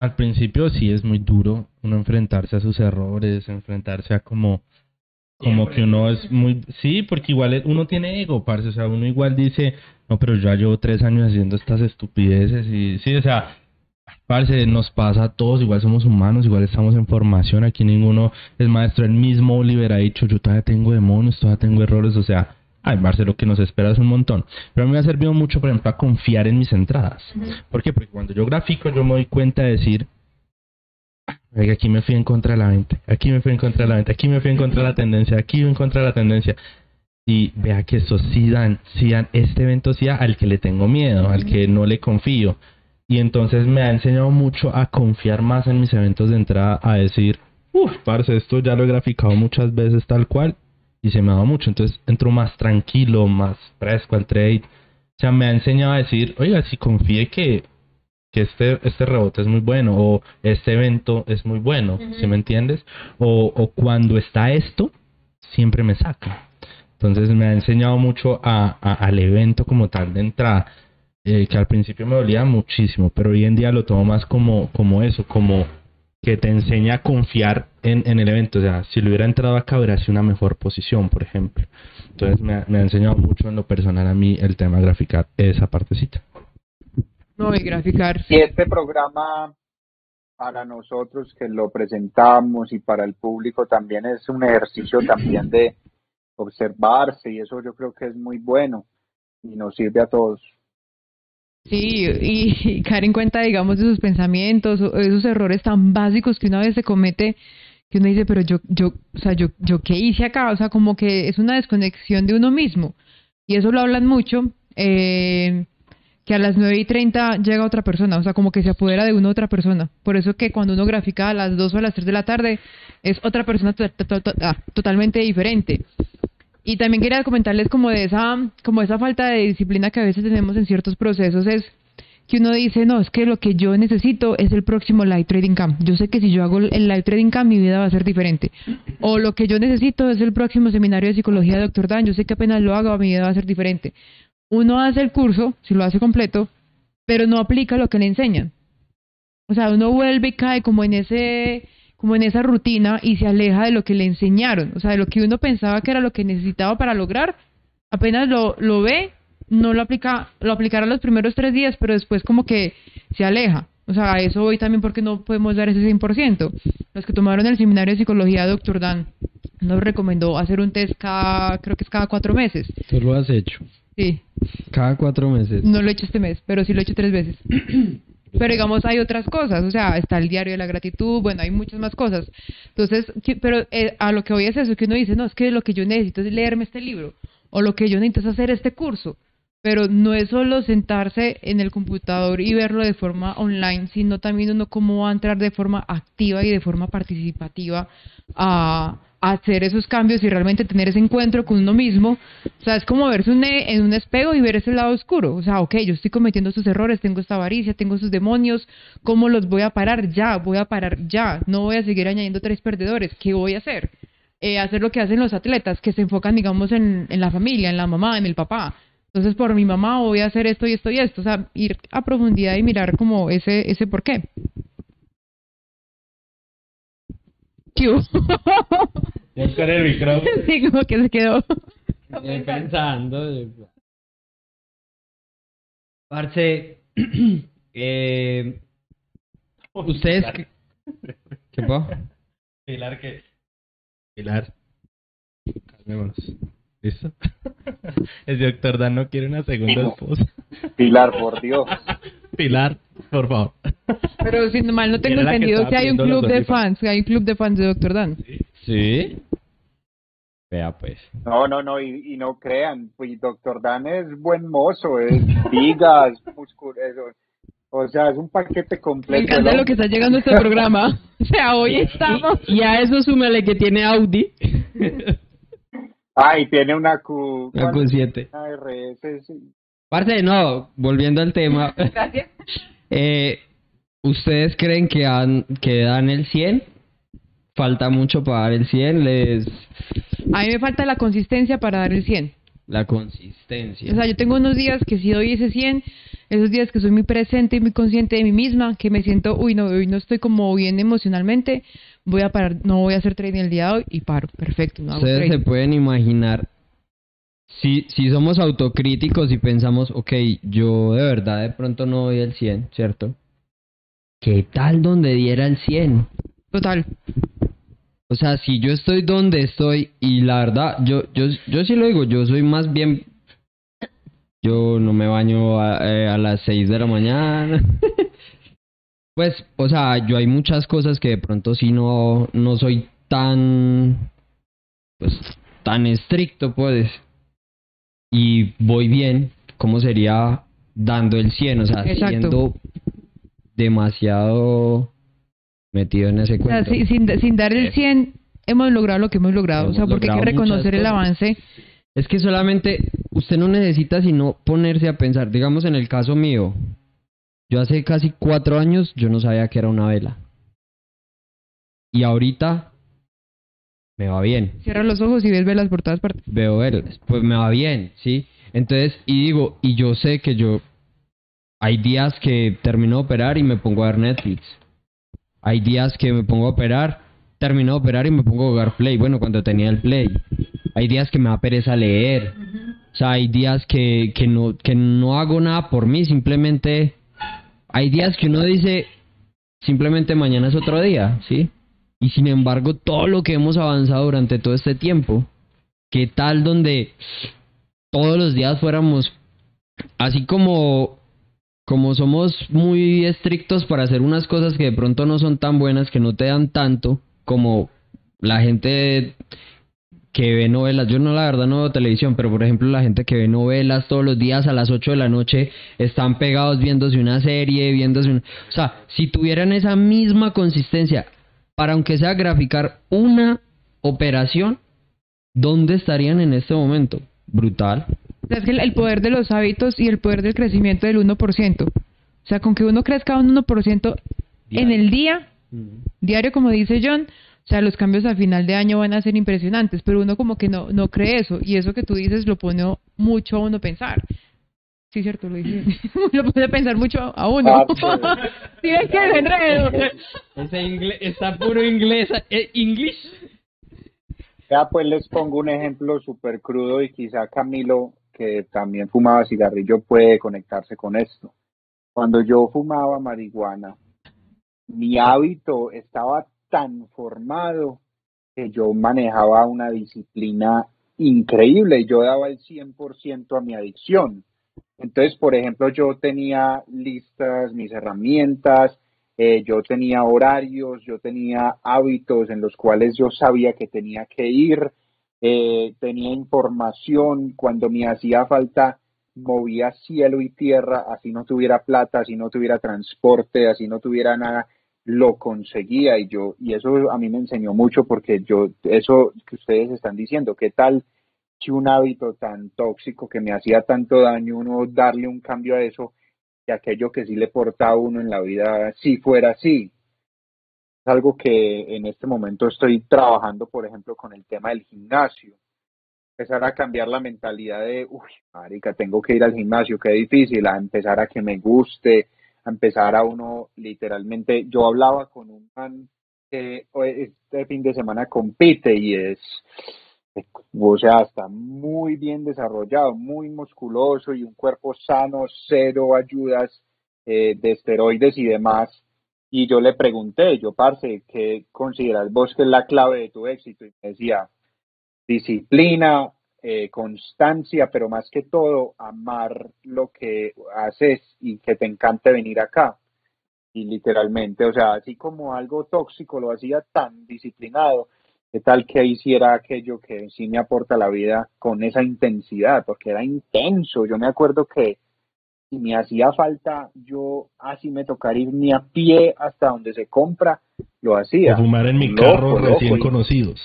al principio sí es muy duro uno enfrentarse a sus errores, enfrentarse a como, como que uno es muy, sí, porque igual uno tiene ego, parce, o sea, uno igual dice, no, pero yo ya llevo tres años haciendo estas estupideces y sí, o sea, Parce, nos pasa a todos, igual somos humanos, igual estamos en formación, aquí ninguno es maestro. El mismo Oliver ha dicho, yo todavía tengo demonios, todavía tengo errores, o sea, ay, Parce, lo que nos espera es un montón. Pero a mí me ha servido mucho, por ejemplo, a confiar en mis entradas. ¿Por qué? Porque cuando yo grafico, yo me doy cuenta de decir, aquí me fui en contra de la venta, aquí me fui en contra de la venta, aquí me fui en contra de la tendencia, aquí en contra de la tendencia. Y vea que eso sí dan, sí dan, este evento sí al que le tengo miedo, al que no le confío y entonces me ha enseñado mucho a confiar más en mis eventos de entrada, a decir, uff, parce, esto ya lo he graficado muchas veces tal cual y se me dado mucho. Entonces entro más tranquilo, más fresco al trade. O sea, me ha enseñado a decir, oiga, si confíe que, que este, este rebote es muy bueno o este evento es muy bueno, ¿sí me entiendes? O, o cuando está esto, siempre me saca. Entonces me ha enseñado mucho a, al evento como tal de entrada. Eh, que al principio me dolía muchísimo, pero hoy en día lo tomo más como, como eso, como que te enseña a confiar en, en el evento. O sea, si lo hubiera entrado acá, hubiera sido una mejor posición, por ejemplo. Entonces me, me ha enseñado mucho en lo personal a mí el tema de graficar esa partecita. No, y graficar. Y este programa para nosotros que lo presentamos y para el público también es un ejercicio también de observarse y eso yo creo que es muy bueno y nos sirve a todos. Sí, y, caer en cuenta, digamos, de sus pensamientos, esos errores tan básicos que una vez se comete, que uno dice, pero yo, yo, o sea, yo, yo qué hice acá, o sea, como que es una desconexión de uno mismo. Y eso lo hablan mucho, eh, que a las 9 y 30 llega otra persona, o sea, como que se apodera de una otra persona. Por eso que cuando uno grafica a las 2 o a las 3 de la tarde, es otra persona ah, totalmente diferente. Y también quería comentarles como de esa, como esa falta de disciplina que a veces tenemos en ciertos procesos es que uno dice, no, es que lo que yo necesito es el próximo Live Trading Camp. Yo sé que si yo hago el Live Trading Camp, mi vida va a ser diferente. O lo que yo necesito es el próximo seminario de psicología de Dr. Dan. Yo sé que apenas lo hago, mi vida va a ser diferente. Uno hace el curso, si lo hace completo, pero no aplica lo que le enseñan. O sea, uno vuelve y cae como en ese como en esa rutina y se aleja de lo que le enseñaron, o sea, de lo que uno pensaba que era lo que necesitaba para lograr, apenas lo, lo ve, no lo aplica, lo aplicará los primeros tres días, pero después como que se aleja. O sea, eso hoy también porque no podemos dar ese 100%. Los que tomaron el seminario de psicología, doctor Dan, nos recomendó hacer un test cada, creo que es cada cuatro meses. ¿Tú lo has hecho? Sí. Cada cuatro meses. No lo he hecho este mes, pero sí lo he hecho tres veces. Pero digamos, hay otras cosas, o sea, está el diario de la gratitud, bueno, hay muchas más cosas. Entonces, pero eh, a lo que voy es eso, que uno dice, no, es que lo que yo necesito es leerme este libro, o lo que yo necesito es hacer este curso. Pero no es solo sentarse en el computador y verlo de forma online, sino también uno cómo va a entrar de forma activa y de forma participativa a, hacer esos cambios y realmente tener ese encuentro con uno mismo. O sea, es como verse un- en un espejo y ver ese lado oscuro. O sea, ok, yo estoy cometiendo estos errores, tengo esta avaricia, tengo esos demonios, ¿cómo los voy a parar? Ya, voy a parar ya. No voy a seguir añadiendo tres perdedores. ¿Qué voy a hacer? Eh, hacer lo que hacen los atletas, que se enfocan, digamos, en, en la familia, en la mamá, en el papá. Entonces, por mi mamá voy a hacer esto y esto y esto. O sea, ir a profundidad y mirar como ese, ese por qué. ¿Qué hubo? Buscar el micrófono. Sí, como que se quedó. Pensando. Parce, eh, ustedes. qué- ¿Qué pasa? Pilar, que. Pilar. Calmémonos. ¿Listo? El doctor Dan no quiere una segunda esposa. Pilar, por Dios. Pilar, por favor. Pero si mal no tengo Era la que entendido estaba que hay un los club de OnlyFans. fans, que hay un club de fans de Doctor Dan. Sí. Vea, pues. No, no, no, y, y no crean, pues Doctor Dan es buen mozo, es vigas, musculoso, o sea, es un paquete Me completo. encanta el lo que está llegando a este programa. O sea, hoy estamos. Y, a eso súmale que tiene Audi. Ah, y tiene una Q. La Q7. Una RS, sí. Parce, no, volviendo al tema. Gracias. Eh, ¿Ustedes creen que, han, que dan el 100? Falta mucho para dar el 100, les... A mí me falta la consistencia para dar el 100. La consistencia. O sea, yo tengo unos días que sí doy ese 100, esos días que soy muy presente y muy consciente de mí misma, que me siento, uy, no, hoy no estoy como bien emocionalmente, voy a parar, no voy a hacer trading el día de hoy y paro, perfecto, no hago Ustedes se pueden imaginar, si, si somos autocríticos y pensamos, ok, yo de verdad de pronto no doy el 100, ¿cierto? ¿Qué tal donde diera el 100? Total. O sea, si yo estoy donde estoy y la verdad, yo, yo, yo sí lo digo, yo soy más bien... Yo no me baño a, eh, a las 6 de la mañana. pues, o sea, yo hay muchas cosas que de pronto sí no, no soy tan... Pues, tan estricto, pues. Y voy bien, ¿cómo sería dando el 100? O sea, Exacto. siendo demasiado metido en ese O sea, cuento. sin, sin dar el 100 hemos logrado lo que hemos logrado. o sea, porque hay que reconocer el avance. Es que solamente usted no necesita sino ponerse a pensar. Digamos en el caso mío, yo hace casi cuatro años yo no sabía que era una vela. Y ahorita me va bien. Cierra los ojos y ves velas por todas partes. Veo velas, pues me va bien, ¿sí? Entonces, y digo, y yo sé que yo... Hay días que termino de operar y me pongo a ver Netflix. Hay días que me pongo a operar, termino de operar y me pongo a jugar Play. Bueno, cuando tenía el Play. Hay días que me da pereza leer. O sea, hay días que, que, no, que no hago nada por mí, simplemente... Hay días que uno dice, simplemente mañana es otro día, ¿sí? Y sin embargo, todo lo que hemos avanzado durante todo este tiempo, ¿qué tal donde todos los días fuéramos, así como, como somos muy estrictos para hacer unas cosas que de pronto no son tan buenas, que no te dan tanto, como la gente que ve novelas, yo no la verdad no veo televisión, pero por ejemplo la gente que ve novelas todos los días a las 8 de la noche están pegados viéndose una serie, viéndose un... O sea, si tuvieran esa misma consistencia, para aunque sea graficar una operación, ¿dónde estarían en este momento? Brutal. Es que el- poder de los hábitos y el poder del crecimiento del 1%. O sea, con que uno crezca un 1% en el día, diario, como dice John, o sea, los cambios a final de año van a ser impresionantes, pero uno como que no, no cree eso, y eso que tú dices lo pone mucho a uno pensar. Sí, cierto, lo dice. lo a pensar mucho a uno. Ah, pues. sí, es que me enredo. Ese inglés, está puro inglés, eh, English. Ya pues les pongo un ejemplo súper crudo y quizá Camilo, que también fumaba cigarrillo, puede conectarse con esto. Cuando yo fumaba marihuana, mi hábito estaba tan formado que yo manejaba una disciplina increíble. Yo daba el 100% a mi adicción. Entonces, por ejemplo, yo tenía listas mis herramientas, eh, yo tenía horarios, yo tenía hábitos en los cuales yo sabía que tenía que ir, eh, tenía información, cuando me hacía falta, movía cielo y tierra, así no tuviera plata, así no tuviera transporte, así no tuviera nada, lo conseguía. Y yo, y eso a mí me enseñó mucho porque yo, eso que ustedes están diciendo, ¿qué tal si un hábito tan tóxico que me hacía tanto daño, uno darle un cambio a eso y aquello que sí le porta a uno en la vida, si fuera así? Es algo que en este momento estoy trabajando, por ejemplo, con el tema del gimnasio. Empezar a cambiar la mentalidad de, uy, marica, tengo que ir al gimnasio, qué difícil, a empezar a que me guste, empezar a uno literalmente, yo hablaba con un man que este fin de semana compite y es, o sea, está muy bien desarrollado, muy musculoso y un cuerpo sano, cero ayudas eh, de esteroides y demás. Y yo le pregunté, yo, parce, ¿qué consideras vos que es la clave de tu éxito? Y me decía, disciplina, eh, constancia, pero más que todo, amar lo que haces y que te encante venir acá. Y literalmente, o sea, así como algo tóxico lo hacía tan disciplinado, ¿qué tal que hiciera aquello que sí me aporta la vida con esa intensidad? Porque era intenso. Yo me acuerdo que si me hacía falta, yo así me tocaría ir ni a pie hasta donde se compra, lo hacía. O fumar en mi carro recién conocidos.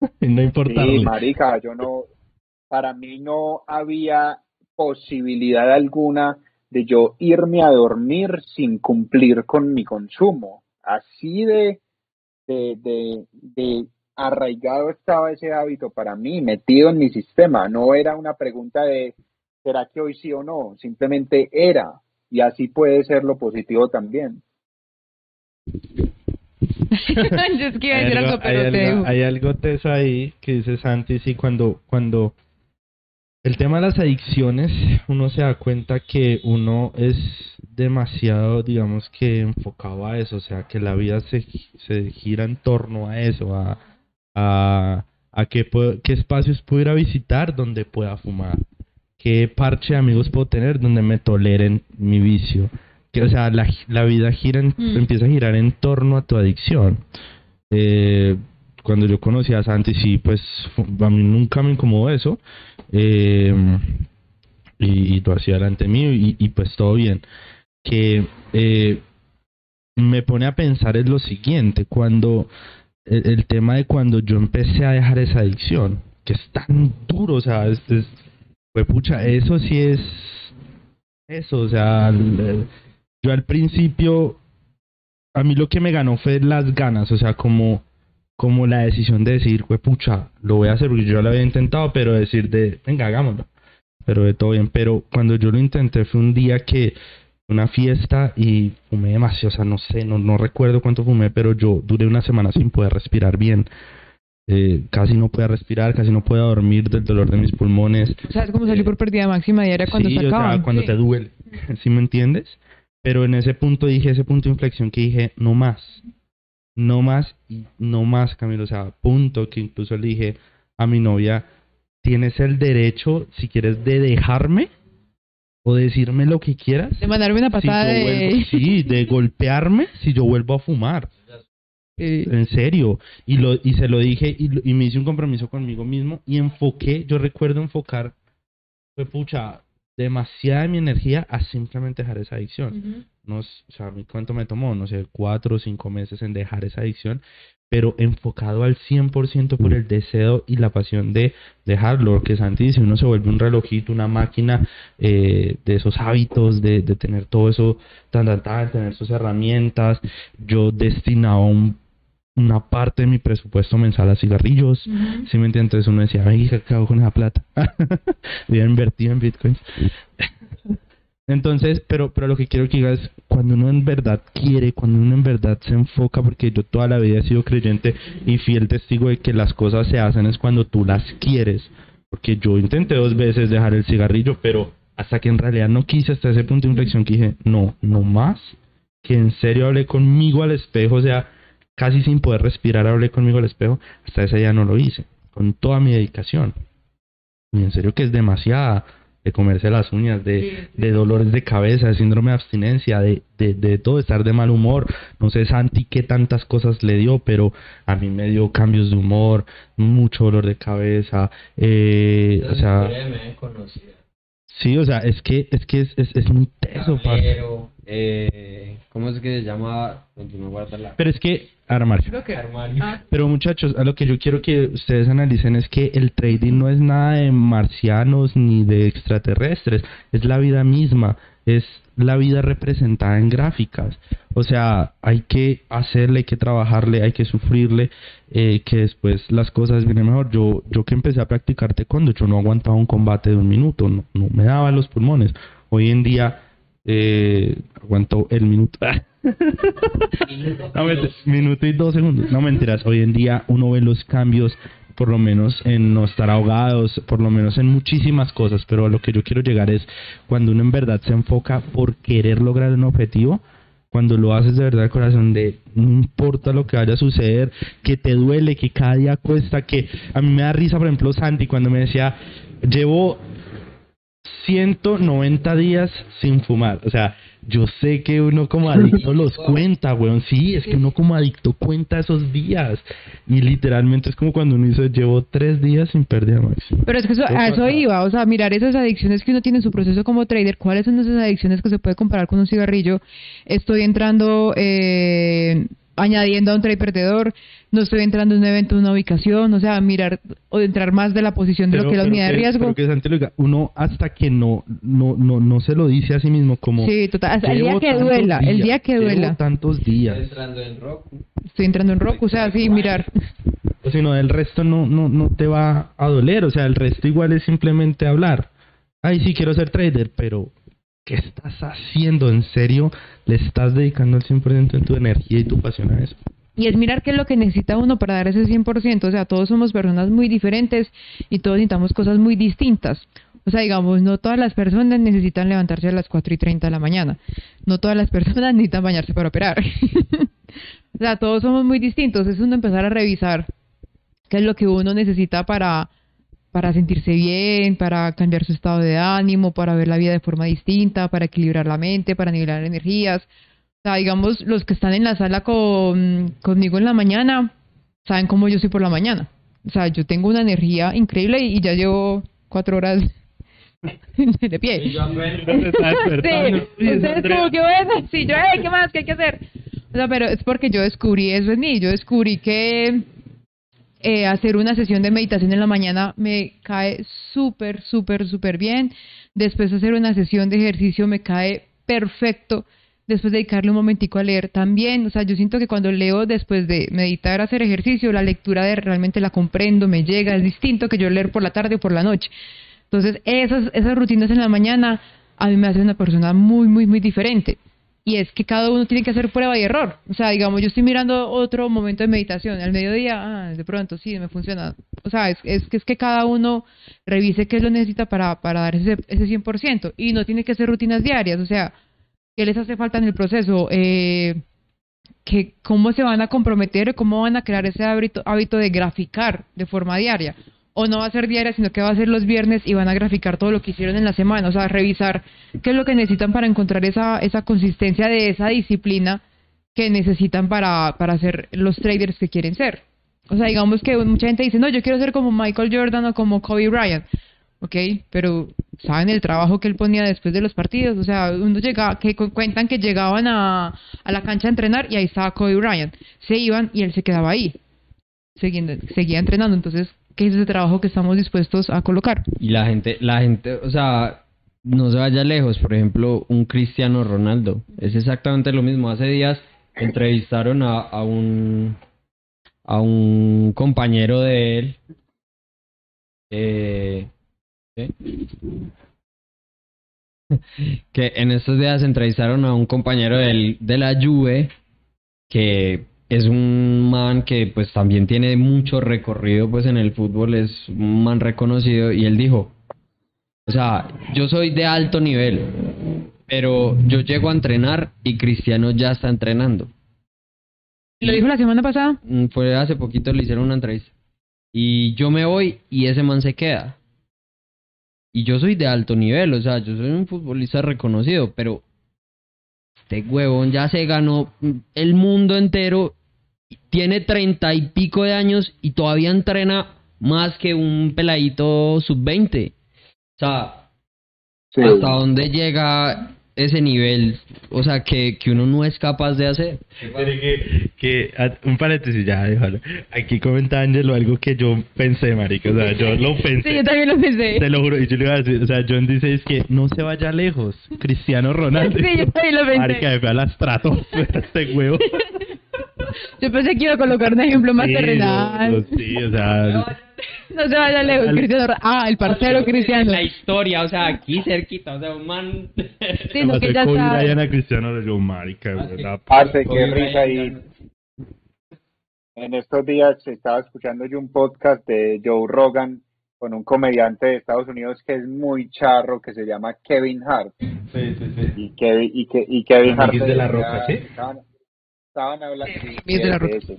no importa. Sí, marica, yo no, para mí no había posibilidad alguna de yo irme a dormir sin cumplir con mi consumo. Así de, de, de, arraigado estaba ese hábito para mí, metido en mi sistema. No era una pregunta de ¿será que hoy sí o no? Simplemente era. Y así puede ser lo positivo también. hay, algo, hay, algo, teso ahí que dice Santi, sí, cuando, cuando el tema de las adicciones, uno se da cuenta que uno es demasiado, digamos que enfocado a eso, o sea, que la vida se, se gira en torno a eso, a, a, a qué, qué espacios puedo ir a visitar donde pueda fumar, qué parche de amigos puedo tener donde me toleren mi vicio. Que, o sea, la, la vida gira mm. empieza a girar en torno a tu adicción. Eh, cuando yo conocí a Santi, sí, pues a mí nunca me incomodó eso. Eh, y, y, lo hacía delante mío y, y, pues todo bien. Que eh, me pone a pensar es lo siguiente, cuando el, tema de cuando yo empecé a dejar esa adicción, que es tan duro, o sea, es, pues pucha, eso sí es eso, o sea, yo al principio, a mí lo que me ganó fue las ganas, o sea, como como la decisión de decir, pues pucha, lo voy a hacer porque yo lo había intentado, pero decir de, venga, hagámoslo. Pero de todo bien. Pero cuando yo lo intenté fue un día que, una fiesta y fumé demasiado, o sea, no sé, no, no recuerdo cuánto fumé, pero yo duré una semana sin poder respirar bien. Eh, casi no podía respirar, casi no podía dormir del dolor de mis pulmones. O sea, es como salir por pérdida máxima diaria cuando sí, se acaba. O sea, cuando te duele, ¿sí me entiendes? Pero en ese punto dije, ese punto de inflexión que dije, no más, no más y no más, Camilo. O sea, punto que incluso le dije a mi novia, tienes el derecho, si quieres, de dejarme o decirme lo que quieras. De mandarme una patada de... sí, de golpearme si yo vuelvo a fumar. En serio. Y, lo, y se lo dije y, y, me hice un compromiso conmigo mismo y enfoqué, yo recuerdo enfocar, fue pucha, demasiada de mi energía a simplemente dejar esa adicción. no, o sea, ¿cuánto me tomó? No sé, cuatro o cinco meses en dejar esa adicción, pero enfocado al 100% por el deseo y la pasión de dejarlo. Lo que Santi dice, uno se vuelve un relojito, una máquina eh, de esos hábitos, de, de tener todo eso, tan, tan, tan, tener sus herramientas. Yo destinaba un una parte de mi presupuesto mensual a cigarrillos. Si me entiendes? Entonces uno decía, ay, ¿qué hago con esa plata? Había invertido en bitcoins. Entonces, pero, pero lo que quiero que digas, cuando uno en verdad quiere, cuando uno en verdad se enfoca, porque yo toda la vida he sido creyente y fiel testigo de que las cosas se hacen es cuando tú las quieres. Porque yo intenté dos veces dejar el cigarrillo, pero hasta que en realidad no quise, hasta ese punto de inflexión que dije, no, no más. Que en serio hablé conmigo al espejo, o sea, casi sin poder respirar hablé conmigo al espejo, hasta ese día no lo hice, con toda mi dedicación. Y en serio que es demasiada de comerse las uñas, de, de dolores de cabeza, de síndrome de abstinencia, de, de, de, todo, estar de mal humor. No sé Santi qué tantas cosas le dio, pero a mí me dio cambios de humor, mucho dolor de cabeza. Eh, o sea, Sí, o sea, es que es que es, es, es muy teso. Tablero, eh, ¿Cómo es que se llama? Pero es que, armario. Creo que- Armario. Ah, Pero muchachos, a lo que yo quiero que ustedes analicen es que el trading no es nada de marcianos ni de extraterrestres, es la vida misma, es la vida representada en gráficas. O sea, hay que hacerle, hay que trabajarle, hay que sufrirle, eh, que después las cosas vienen mejor. Yo, yo que empecé a practicar taekwondo, yo no aguantaba un combate de un minuto, no, no me daba los pulmones. Hoy en día eh, aguanto el minuto. No, minuto y dos segundos. No mentiras. Hoy en día uno ve los cambios, por lo menos en no estar ahogados, por lo menos en muchísimas cosas. Pero a lo que yo quiero llegar es cuando uno en verdad se enfoca por querer lograr un objetivo. Cuando lo haces de verdad corazón, de no importa lo que vaya a suceder, que te duele, que cada día cuesta, que a mí me da risa, por ejemplo, Santi cuando me decía, llevo 190 días sin fumar. O sea, yo sé que uno como adicto los cuenta, weón. Sí, es que uno como adicto cuenta esos días. Y literalmente es como cuando uno dice, llevo tres días sin pérdida máxima. Pero es que eso, a eso iba, o sea, mirar esas adicciones que uno tiene en su proceso como trader, cuáles son esas adicciones que se puede comparar con un cigarrillo. Estoy entrando, eh, añadiendo a un trade perdedor, no estoy entrando en un evento, en una ubicación, o sea, mirar o entrar más de la posición de lo que es la unidad de riesgo. pero que Santi lo diga, uno hasta que no, no, no, no se lo dice a sí mismo como... Sí, total, hasta el día "Llevo que duela, el día que duela. tantos días. entrando en rock. Estoy entrando en rock, o sea, sí, mirar. O si no, el resto no, no, no te va a doler. O sea, el resto igual es simplemente hablar. Ay, sí, quiero ser trader, pero ¿qué estás haciendo? ¿En serio le estás dedicando el 100% de tu energía y tu pasión a eso? Y es mirar qué es lo que necesita uno para dar ese 100%. O sea, todos somos personas muy diferentes y todos necesitamos cosas muy distintas. O sea, digamos, no todas las personas necesitan levantarse a las 4 y 30 de la mañana. No todas las personas necesitan bañarse para operar. o sea, todos somos muy distintos. Es uno empezar a revisar qué es lo que uno necesita para, para sentirse bien, para cambiar su estado de ánimo, para ver la vida de forma distinta, para equilibrar la mente, para nivelar energías. O sea, digamos, los que están en la sala con, conmigo en la mañana, saben cómo yo soy por la mañana. O sea, yo tengo una energía increíble y, y ya llevo cuatro horas de pie. Sí, ustedes como que bueno, sí, yo, "Ey, ¿qué más? ¿Qué hay que hacer? O sea, pero es porque yo descubrí eso en mí. Yo descubrí que eh, hacer una sesión de meditación en la mañana me cae súper, súper, súper bien. Después hacer una sesión de ejercicio me cae perfecto. Después dedicarle un momentico a leer también. O sea, yo siento que cuando leo después de meditar, hacer ejercicio, la lectura de realmente la comprendo, me llega. Es distinto que yo leer por la tarde o por la noche. Entonces, esas, esas rutinas en la mañana a mí me hacen una persona muy, muy, muy diferente. Y es que cada uno tiene que hacer prueba y error. O sea, digamos, yo estoy mirando otro momento de meditación. Al mediodía, ah, de pronto, sí, me funciona. O sea, es, es, que, es que cada uno revise qué lo necesita para, para dar ese, ese 100%. Y no tiene que ser rutinas diarias. O sea, ¿qué les hace falta en el proceso? Eh, que cómo se van a comprometer, cómo van a crear ese hábito, de graficar de forma diaria. O no va a ser diaria, sino que va a ser los viernes y van a graficar todo lo que hicieron en la semana. O sea, revisar qué es lo que necesitan para encontrar esa, esa consistencia de esa disciplina que necesitan para, para ser los traders que quieren ser. O sea, digamos que mucha gente dice, no, yo quiero ser como Michael Jordan o como Kobe Bryant. Ok, pero ¿saben el trabajo que él ponía después de los partidos? O sea, uno llega, que cu- cuentan que llegaban a, a la cancha a entrenar y ahí estaba Kobe Bryant. Se iban y él se quedaba ahí, siguiendo, seguía entrenando. Entonces, ¿qué es ese trabajo que estamos dispuestos a colocar? Y la gente, la gente, o sea, no se vaya lejos. Por ejemplo, un Cristiano Ronaldo. Es exactamente lo mismo. Hace días entrevistaron a, a un a un compañero de él. Eh, que en estos días entrevistaron a un compañero del, de la Juve que es un man que pues también tiene mucho recorrido pues en el fútbol, es un man reconocido y él dijo, o sea, yo soy de alto nivel, pero yo llego a entrenar y Cristiano ya está entrenando. Lo dijo la semana pasada. Mm, Fue hace poquito le hicieron una entrevista. Y yo me voy y ese man se queda. Y yo soy de alto nivel, o sea, yo soy un futbolista reconocido, pero este huevón ya se ganó el mundo entero, tiene treinta y pico de años y todavía entrena más que un peladito sub-20. O sea, Sí. ¿Hasta dónde llega ese nivel? O sea, que, que uno no es capaz de hacer. Pero que, que, a- un paréntesis ya, déjalo. Aquí comenta Ángelo algo que yo pensé, marica, o sea, yo lo pensé. Sí, yo también lo pensé. Te lo juro, y yo le iba a decir, o sea, John dice es que no se vaya lejos. Cristiano Ronaldo. Sí, yo también lo pensé. Marica, me fue a las tratos este huevo. Yo pensé que iba a colocar un ejemplo más Sí, terrenal. no, sí, o sea, No se vaya lejos, Al- Cristiano. Ah, el parcero Cristiano. La historia, o sea, aquí cerquita, o sea, un man... Sí, no, que ya está. Brian a Cristiano, le digo, marica, güey, la Parce, qué risa y en estos días estaba escuchando yo un podcast de Joe Rogan con un comediante de Estados Unidos que es muy charro, que se llama Kevin Hart. Sí, sí, sí. Y, Kevin, y, que, y Kevin Hart... De la Roca, ¿sí? Estaban, estaban hablando... sí, Amiguis de la Roca. ese.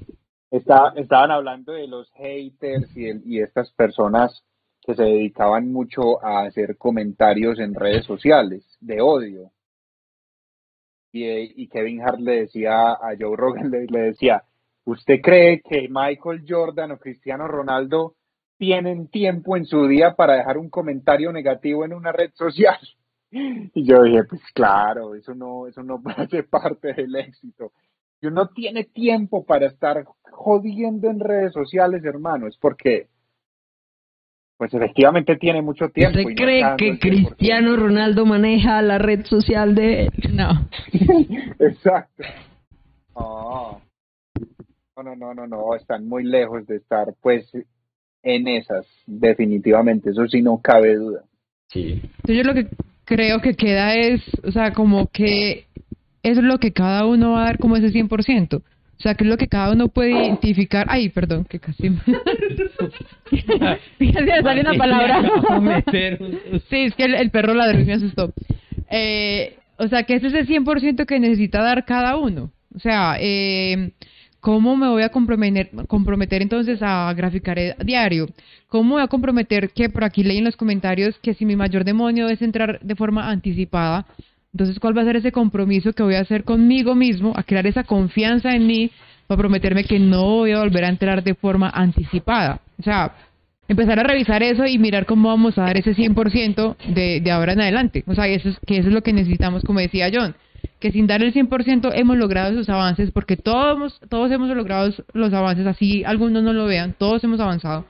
Está- estaban hablando de los haters y, el- y estas personas que se dedicaban mucho a hacer comentarios en redes sociales de odio. Y, Kevin Hart le decía a Joe Rogan, le decía, ¿usted cree que Michael Jordan o Cristiano Ronaldo tienen tiempo en su día para dejar un comentario negativo en una red social? Y yo dije, pues claro, eso no, eso no hace parte del éxito. Si uno tiene tiempo para estar jodiendo en redes sociales, hermano, es porque, pues efectivamente tiene mucho tiempo. y ¿Usted no cree dando que el 100%. Cristiano Ronaldo maneja la red social de él? No. Exacto. No, no, no, no, no, están muy lejos de estar, pues, en esas, definitivamente, eso sí no cabe duda. Sí. Entonces yo lo que creo que queda es, o sea, como que es lo que cada uno va a dar como ese 100%. O sea, que es lo que cada uno puede identificar. Ay, perdón, que casi... Fíjate, me sale una palabra. Sí, es que el, el perro ladró y me asustó. Eh, o sea, que ese es el 100% que necesita dar cada uno. O sea, eh, ¿cómo me voy a comprometer, comprometer entonces a graficar el diario? ¿Cómo me voy a comprometer que por aquí leí en los comentarios que si mi mayor demonio es entrar de forma anticipada, entonces cuál va a ser ese compromiso que voy a hacer conmigo mismo, a crear esa confianza en mí para prometerme que no voy a volver a entrar de forma anticipada? O sea, empezar a revisar eso y mirar cómo vamos a dar ese 100% de, de ahora en adelante. O sea, eso es, que eso es lo que necesitamos, como decía John, que sin dar el 100% hemos logrado esos avances, porque todos, todos hemos logrado los avances, así algunos no lo vean, todos hemos avanzado.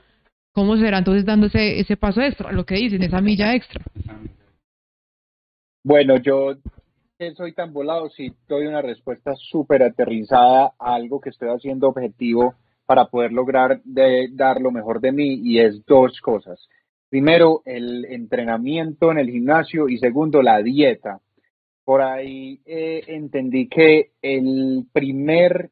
¿Cómo será entonces dándose ese paso extra, lo que dicen, esa milla extra? Bueno, yo soy tan volado, sí doy una respuesta súper aterrizada a algo que estoy haciendo objetivo para poder lograr de, dar lo mejor de mí y es dos cosas. Primero, el entrenamiento en el gimnasio y segundo, la dieta. Por ahí eh, entendí que el primer,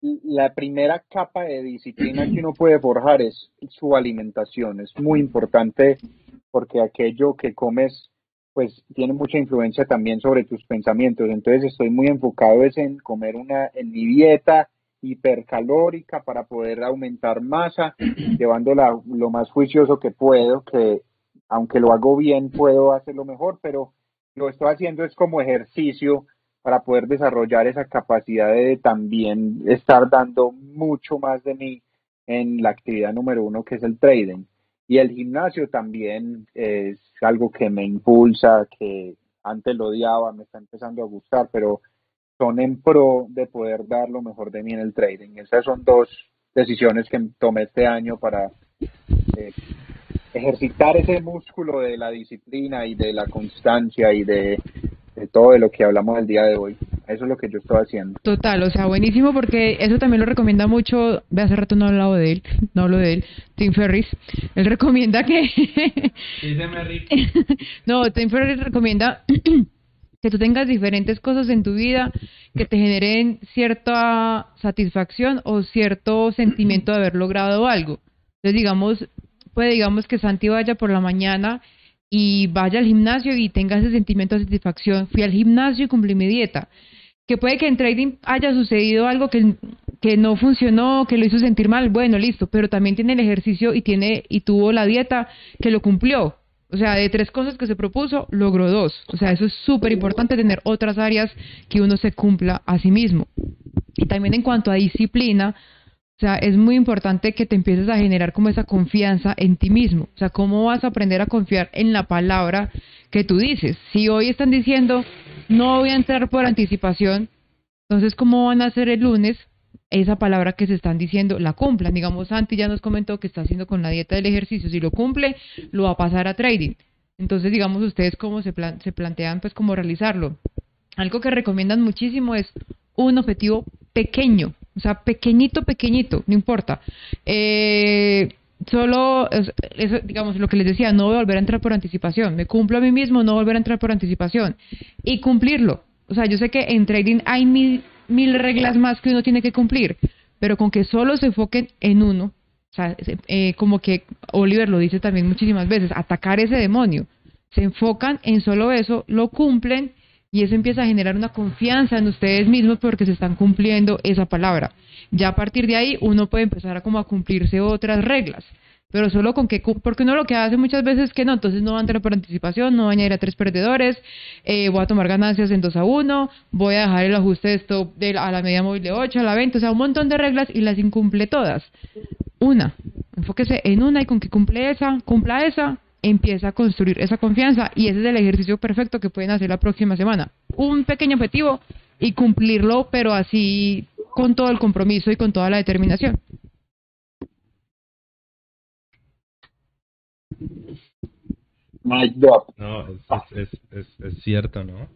la primera capa de disciplina que uno puede forjar es su alimentación. Es muy importante porque aquello que comes pues tiene mucha influencia también sobre tus pensamientos. Entonces estoy muy enfocado es en comer una, en mi dieta hipercalórica para poder aumentar masa, llevándola lo más juicioso que puedo, que aunque lo hago bien puedo hacerlo mejor, pero lo estoy haciendo es como ejercicio para poder desarrollar esa capacidad de también estar dando mucho más de mí en la actividad número uno que es el trading. Y el gimnasio también es algo que me impulsa, que antes lo odiaba, me está empezando a gustar, pero son en pro de poder dar lo mejor de mí en el trading. Esas son dos decisiones que tomé este año para eh, ejercitar ese músculo de la disciplina y de la constancia y de, de todo de lo que hablamos el día de hoy. Eso es lo que yo estoy haciendo. Total, o sea, buenísimo porque eso también lo recomienda mucho, ve hace rato no he hablado de él, no hablo de él, Tim Ferris, él recomienda que... no, Tim Ferris recomienda que tú tengas diferentes cosas en tu vida que te generen cierta satisfacción o cierto sentimiento de haber logrado algo. Entonces, digamos, puede digamos que Santi vaya por la mañana y vaya al gimnasio y tenga ese sentimiento de satisfacción. Fui al gimnasio y cumplí mi dieta. Que puede que en trading haya sucedido algo que, que no funcionó, que lo hizo sentir mal, bueno, listo, pero también tiene el ejercicio y tiene y tuvo la dieta que lo cumplió. O sea, de tres cosas que se propuso, logró dos. O sea, eso es súper importante tener otras áreas que uno se cumpla a sí mismo. Y también en cuanto a disciplina, o sea, es muy importante que te empieces a generar como esa confianza en ti mismo. O sea, ¿cómo vas a aprender a confiar en la palabra que tú dices. Si hoy están diciendo, no voy a entrar por anticipación, entonces, ¿cómo van a hacer el lunes esa palabra que se están diciendo la cumplan? Digamos, Santi ya nos comentó que está haciendo con la dieta del ejercicio. Si lo cumple, lo va a pasar a trading. Entonces, digamos, ustedes cómo se, se plantean, pues, cómo realizarlo. Algo que recomiendan muchísimo es un objetivo pequeño, o sea, pequeñito, pequeñito, no importa. Eh, solo, digamos, lo que les decía, no volver a entrar por anticipación. Me cumplo a mí mismo, no volver a entrar por anticipación. Y cumplirlo. O sea, yo sé que en trading hay mil, mil reglas más que uno tiene que cumplir, pero con que solo se enfoquen en uno, o sea, eh, como que Oliver lo dice también muchísimas veces, atacar ese demonio. Se enfocan en solo eso, lo cumplen y eso empieza a generar una confianza en ustedes mismos porque se están cumpliendo esa palabra. Ya a partir de ahí uno puede empezar a como a cumplirse otras reglas, pero solo con que, porque uno lo que hace muchas veces es que no, entonces no va a entrar por anticipación, no va a añadir a tres perdedores, eh, voy a tomar ganancias en 2 a 1, voy a dejar el ajuste de stop de, a la media móvil de 8, a la 20, o sea, un montón de reglas y las incumple todas. Una, enfóquese en una y con que cumple esa, cumpla esa, empieza a construir esa confianza y ese es el ejercicio perfecto que pueden hacer la próxima semana. Un pequeño objetivo y cumplirlo, pero así con todo el compromiso y con toda la determinación. No, es, es, es, cierto, ¿no?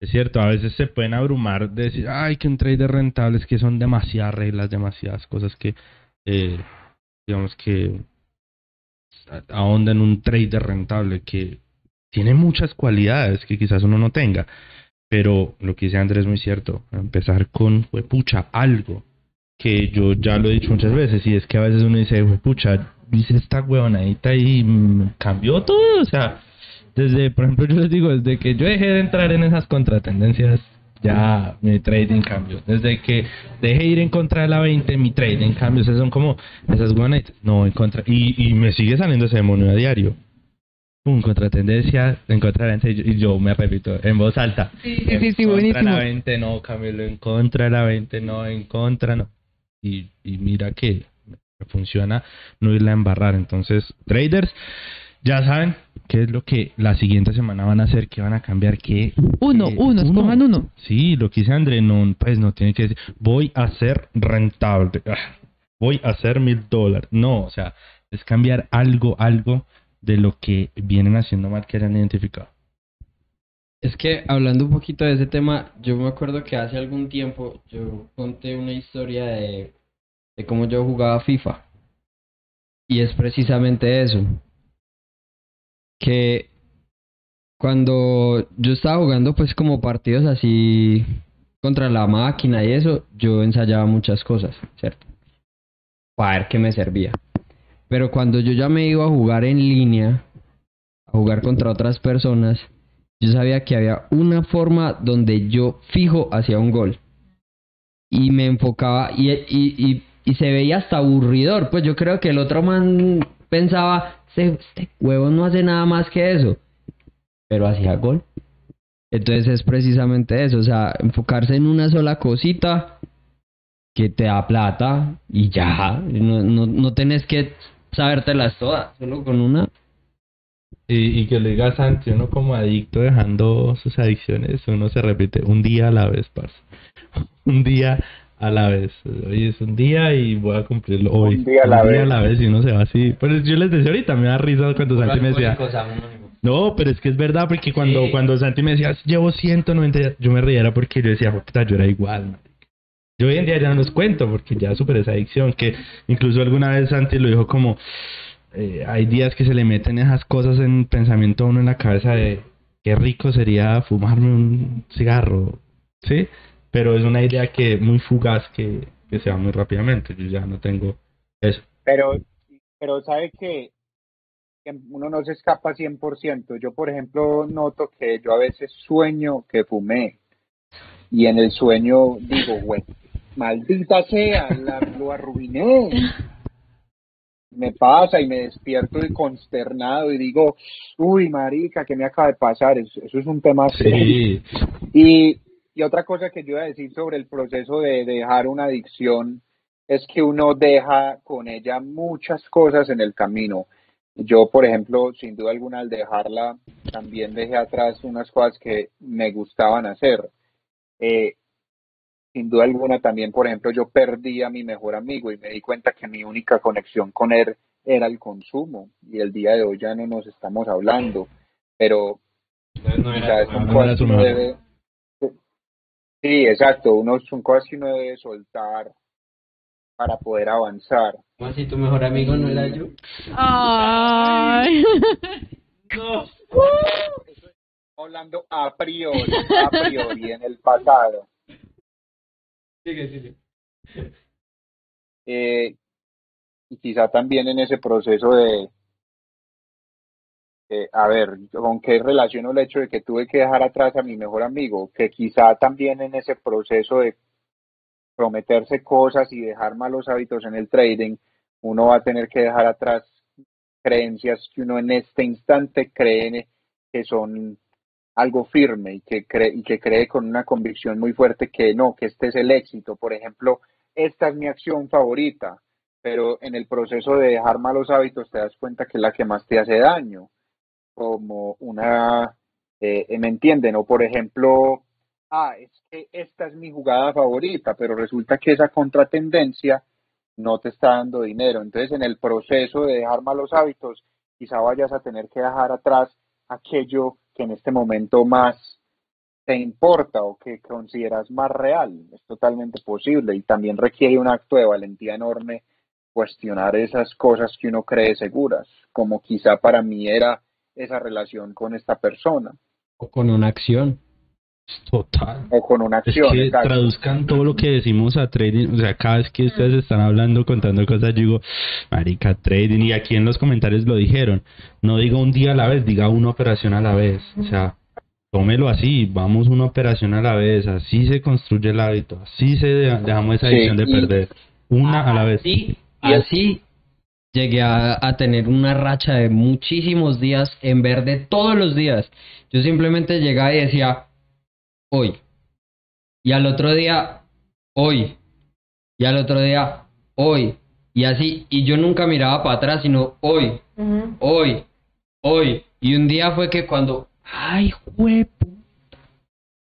Es cierto, a veces se pueden abrumar de decir, ay, que un trader rentable es que son demasiadas reglas, demasiadas cosas que, eh, digamos que ahonda en un trader rentable que tiene muchas cualidades que quizás uno no tenga. Pero lo que dice Andrés es muy cierto. Empezar con, pucha, algo que yo ya lo he dicho muchas veces. Y es que a veces uno dice, pucha, dice esta huevonadita y cambió todo. O sea, desde, por ejemplo, yo les digo, desde que yo dejé de entrar en esas contratendencias ya mi trading cambió. Desde que dejé ir en contra de la 20, mi trading cambió. O son como esas buenas, no en contra. Y, y me sigue saliendo ese demonio a diario. Un contra tendencia, en contra de la 20, y yo me repito en voz alta. Sí, sí, sí, en contra de la 20, no, cámbialo. En contra de la 20, no, en contra, no. Y, y mira que funciona no irla a embarrar. Entonces, traders, ya saben, qué es lo que la siguiente semana van a hacer, qué van a cambiar, qué... Uno, uno, escojan uno. Sí, lo que dice André, no, pues no tiene que decir, voy a ser rentable, ah, voy a hacer mil dólares. No, o sea, es cambiar algo, algo de lo que vienen haciendo mal que hayan identificado. Es que hablando un poquito de ese tema, yo me acuerdo que hace algún tiempo yo conté una historia de, de cómo yo jugaba FIFA. Y es precisamente eso que cuando yo estaba jugando pues como partidos así contra la máquina y eso, yo ensayaba muchas cosas, ¿cierto? Para ver qué me servía. Pero cuando yo ya me iba a jugar en línea, a jugar contra otras personas, yo sabía que había una forma donde yo fijo hacia un gol. Y me enfocaba y, y, y, y se veía hasta aburridor. Pues yo creo que el otro man pensaba, este, este, huevo no hace nada más que eso, pero hacía gol. Entonces es precisamente eso, o sea, enfocarse en una sola cosita que te da plata y ya, no, no, no tenés que sabértelas todas, solo con una. Y, y que le digas antes, uno como adicto dejando sus adicciones, uno se repite un día a la vez, parce. Un día a la vez. Hoy es un día y voy a cumplirlo hoy. Un día a la, vez. y uno se va así. Pero yo les decía ahorita, me da risa cuando Santi me decía... No, pero es que es verdad, porque cuando, cuando Santi me decía, llevo 190, yo me riera porque yo decía, puta, yo era igual. Yo hoy en día ya no los cuento porque ya superé esa adicción, que incluso alguna vez Santi lo dijo como, eh, hay días que se le meten esas cosas en pensamiento a uno en la cabeza de qué rico sería fumarme un cigarro, ¿sí? Pero es una idea que muy fugaz que, que se va muy rápidamente. Yo ya no tengo eso. Pero, pero sabe que, uno no se escapa 100%. Yo, por ejemplo, noto que yo a veces sueño que fumé y en el sueño digo, güey, maldita sea, la, lo arruiné. Me pasa y me despierto y consternado y digo, uy, marica, ¿qué me acaba de pasar? Eso, eso es un tema sí. Y, y otra cosa que yo iba a decir sobre el proceso de dejar una adicción es que uno deja con ella muchas cosas en el camino. yo, por ejemplo, sin duda alguna, al dejarla, también dejé atrás unas cosas que me gustaban hacer. Eh, sin duda alguna, también, por ejemplo, yo perdí a mi mejor amigo y me di cuenta que mi única conexión con él era el consumo. Y el día de hoy ya no nos estamos hablando. Pero, no uno debe. Sí, exacto. Uno, son cosas que uno debe soltar para poder avanzar. ¿Cómo así tu mejor amigo no era yo? Ay. no. Hablando a priori, a priori, en el pasado. Sigue, sigue. Eh, y quizá también en ese proceso de, eh, a ver, ¿con qué relaciono el hecho de que tuve que dejar atrás a mi mejor amigo? Que quizá también en ese proceso de prometerse cosas y dejar malos hábitos en el trading, uno va a tener que dejar atrás creencias que uno en este instante cree que son algo firme y que cree, y que cree con una convicción muy fuerte que no, que este es el éxito. Por ejemplo, esta es mi acción favorita, pero en el proceso de dejar malos hábitos te das cuenta que es la que más te hace daño, como una, eh, ¿me entienden? O por ejemplo, ah, es que esta es mi jugada favorita, pero resulta que esa contratendencia no te está dando dinero. Entonces, en el proceso de dejar malos hábitos, quizá vayas a tener que dejar atrás aquello que en este momento más te importa o que consideras más real. Es totalmente posible y también requiere un acto de valentía enorme cuestionar esas cosas que uno cree seguras, como quizá para mí era esa relación con esta persona. O con una acción. Total. O con una acción. Es que traduzcan todo lo que decimos a trading. O sea, cada vez que ustedes están hablando, contando cosas, yo digo, marica, trading. Y aquí en los comentarios lo dijeron. No diga un día a la vez, diga una operación a la vez. O sea, tómelo así. Vamos una operación a la vez. Así se construye el hábito. Así se dejamos esa adicción de perder. Una a la vez. Y así llegué a, a, tener una racha de muchísimos días en verde todos los días. Yo simplemente llegaba y decía, hoy. Y al otro día, hoy. Y al otro día, hoy. Y así, y yo nunca miraba para atrás, sino hoy, hoy, hoy. Y un día fue que cuando, ay, huepo,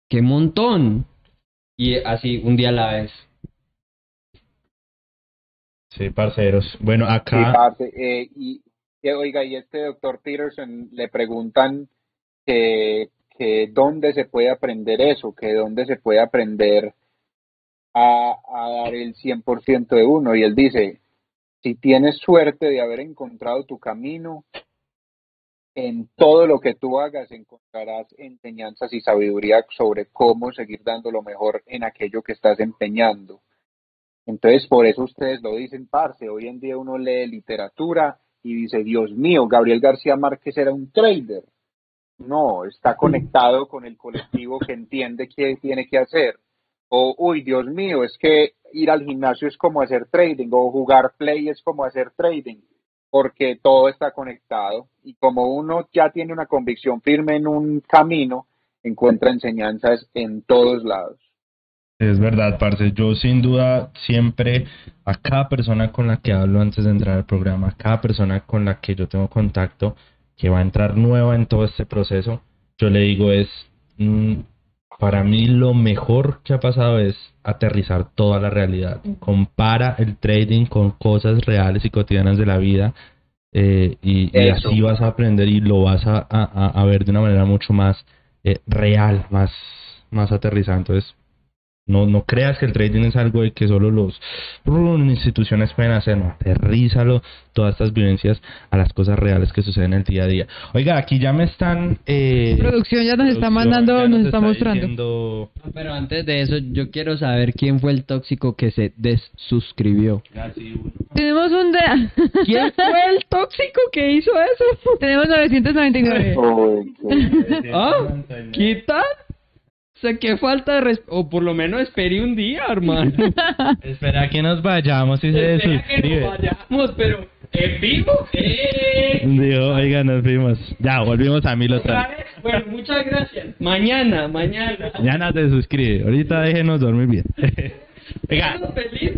qué montón. Y así, un día a la vez. Sí, parceros. Bueno, acá. Sí, eh, y, oiga, y este doctor Peterson le preguntan que que dónde se puede aprender eso, que dónde se puede aprender a, dar el 100% de uno. Y él dice, si tienes suerte de haber encontrado tu camino, en todo lo que tú hagas encontrarás enseñanzas y sabiduría sobre cómo seguir dando lo mejor en aquello que estás empeñando. Entonces, por eso ustedes lo dicen, parce. Hoy en día uno lee literatura y dice, Dios mío, Gabriel García Márquez era un trader. No, está conectado con el colectivo que entiende qué tiene que hacer. O, uy, Dios mío, es que ir al gimnasio es como hacer trading, o jugar play es como hacer trading, porque todo está conectado. Y como uno ya tiene una convicción firme en un camino, encuentra enseñanzas en todos lados. Es verdad, parce. Yo sin duda siempre a cada persona con la que hablo antes de entrar al programa, a cada persona con la que yo tengo contacto, que va a entrar nueva en todo este proceso, yo le digo es, mm, para mí lo mejor que ha pasado es aterrizar toda la realidad. Compara el trading con cosas reales y cotidianas de la vida eh, y, así vas a aprender y lo vas a, a, ver de una manera mucho más eh, real, más, más aterrizada. Entonces, no, no creas que el trading es algo de que solo los instituciones pueden hacer, no, aterrízalo, todas estas vivencias a las cosas reales que suceden en el día a día. Oiga, aquí ya me están... Eh, producción ya nos está mandando, nos, está, mostrando. pero antes de eso, yo quiero saber quién fue el tóxico que se desuscribió. Tenemos un... De... ¿Quién fue el tóxico que hizo eso? Tenemos 999. ¿Ah? ¿Quita? O sea, qué falta de respeto. O por lo menos espere un día, hermano. Espera que nos vayamos y se suscribe. que nos vayamos, pero en vivo. Eh. Digo, oiga, nos vimos. Ya, volvimos a mil otra vez. Bueno, muchas gracias. Mañana, mañana. Mañana te suscribe. Ahorita déjenos dormir bien. Oiga,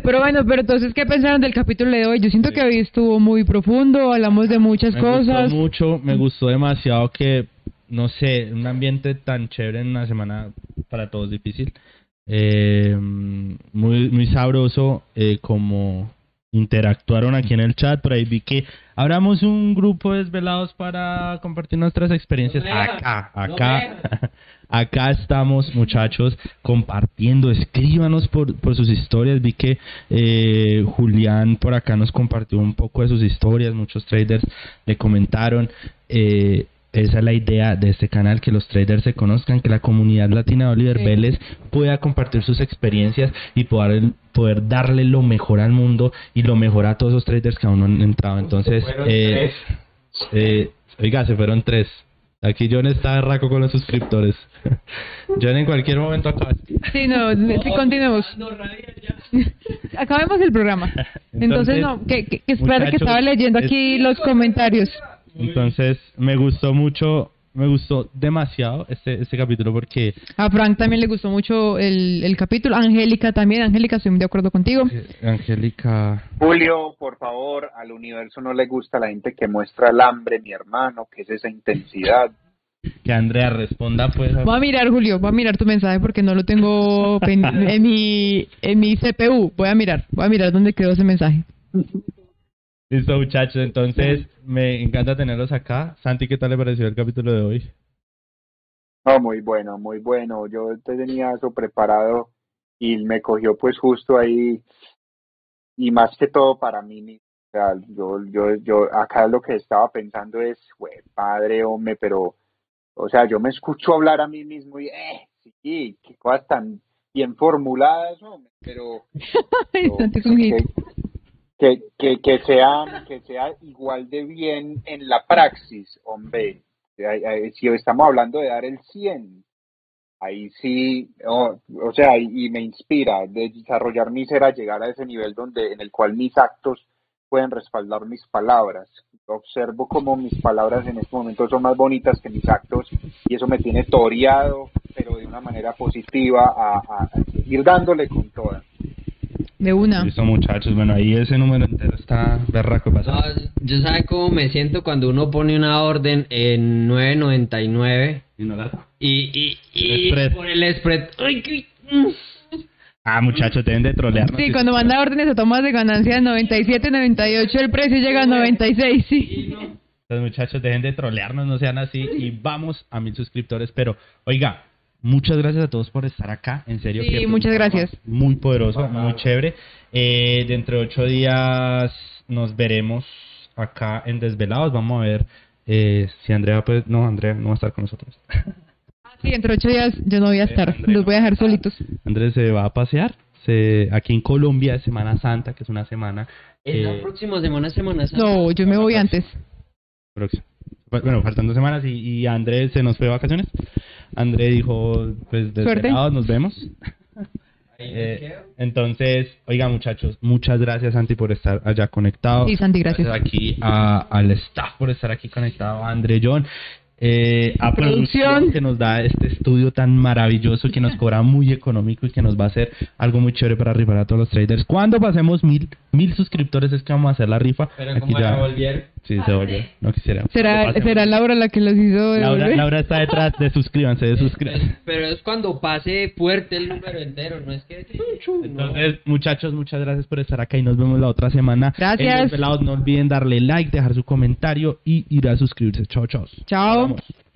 Pero bueno, pero entonces, ¿qué pensaron del capítulo de hoy? Yo siento que hoy estuvo muy profundo, hablamos de muchas me cosas. gustó mucho, me gustó demasiado que, no sé, un ambiente tan chévere en una semana para todos difícil. Eh, muy, muy sabroso eh, como interactuaron aquí en el chat. Por ahí vi que abramos un grupo de desvelados para compartir nuestras experiencias. Acá, acá, acá estamos, muchachos, compartiendo. Escríbanos por, por sus historias. Vi que eh, Julián por acá nos compartió un poco de sus historias. Muchos traders le comentaron. Eh, esa es la idea de este canal, que los traders se conozcan, que la comunidad latina de Oliver Sí. Vélez pueda compartir sus experiencias y poder, poder darle lo mejor al mundo y lo mejor a todos los traders que aún no han entrado. Entonces, eh, eh, oiga, se fueron tres. Aquí John está de raco con los suscriptores. John en cualquier momento acaba. Sí, no, sí, continuemos. Acabemos el programa. Entonces, Entonces, no, que, que, que espérate que estaba leyendo aquí los comentarios. Entonces, me gustó mucho, me gustó demasiado este, este capítulo porque A Frank también le gustó mucho el, el capítulo. Angélica también. Angélica, estoy muy de acuerdo contigo. eh, Angélica Julio, por favor, al universo no le gusta la gente que muestra el hambre, mi hermano, que es esa intensidad. que Andrea responda pues Voy a mirar, Julio, voy a mirar tu mensaje porque no lo tengo en mi, en mi CPU. Voy a mirar, voy a mirar dónde quedó ese mensaje. Listo, muchachos. Entonces, me encanta tenerlos acá. Santi, ¿qué tal le pareció el capítulo de hoy? No, muy bueno, muy bueno. Yo tenía eso preparado y me cogió pues justo ahí y más que todo para mí mismo. O sea, yo, yo, yo acá lo que estaba pensando es, güey, padre, hombre, pero, o sea, yo me escucho hablar a mí mismo y, eh, sí, qué cosas tan bien formuladas, hombre, pero, pero Santi es un hit. Que, que, que sea, que sea igual de bien en la praxis, hombre. Si estamos hablando de dar el 100, ahí sí, o o sea, y, me inspira de desarrollar mi ser a llegar a ese nivel donde en el cual mis actos pueden respaldar mis palabras. Observo como mis palabras en este momento son más bonitas que mis actos y eso me tiene toreado, pero de una manera positiva, a, a- seguir dándole con toda. De una. Listo, muchachos. Bueno, ahí ese número entero está berraco No, pasado. yo sabe cómo me siento cuando uno pone una orden en 9.99 Y no la- y, y, y El spread. por el spread. Ay, qué-. Ah, muchachos, deben de trolearnos. Sí, cuando manda órdenes a tomas de ganancia de 97, 98, el precio llega a 96, sí. Los muchachos dejen de trolearnos, no sean así. Y vamos a mil suscriptores. Pero, oiga, muchas gracias a todos por estar acá. En serio. Sí, muchas gracias. Muy poderoso, muy chévere. Eh, dentro de ocho días nos veremos acá en Desvelados. Vamos a ver eh, si Andrea, pues, no, Andrea no va a estar con nosotros. Sí, entre ocho días yo no voy a estar, André, los voy a dejar solitos. Andrés se va a pasear. Se, aquí en Colombia es Semana Santa, que es una semana Es la eh, próxima semana, semana Santa. No, yo me voy antes. próxima. Bueno, faltan dos semanas y, y Andrés se nos fue de vacaciones. André dijo, pues, desvelados, nos vemos. Eh, entonces, oiga muchachos, muchas gracias Santi por estar allá conectado. Sí, Santi, gracias. aquí a- al staff por estar aquí conectado, a André John, eh, a producción. Producción. que nos da este estudio tan maravilloso que nos cobra muy económico y que nos va a hacer algo muy chévere para rifar a todos los traders. Cuando pasemos mil, mil suscriptores es que vamos a hacer la rifa. Pero Aquí como ya-. Sí, se volvió. No quisiera. ¿Será, será Laura la que los hizo Laura? Laura está detrás de suscríbanse, de suscríbanse. Pero es cuando pase fuerte el número entero, no es que... Entonces, muchachos, muchas gracias por estar acá y nos vemos la otra semana. Gracias. En Desvelados, no olviden darle like, dejar su comentario y ir a suscribirse. Chao, chao. Chao. Vamos.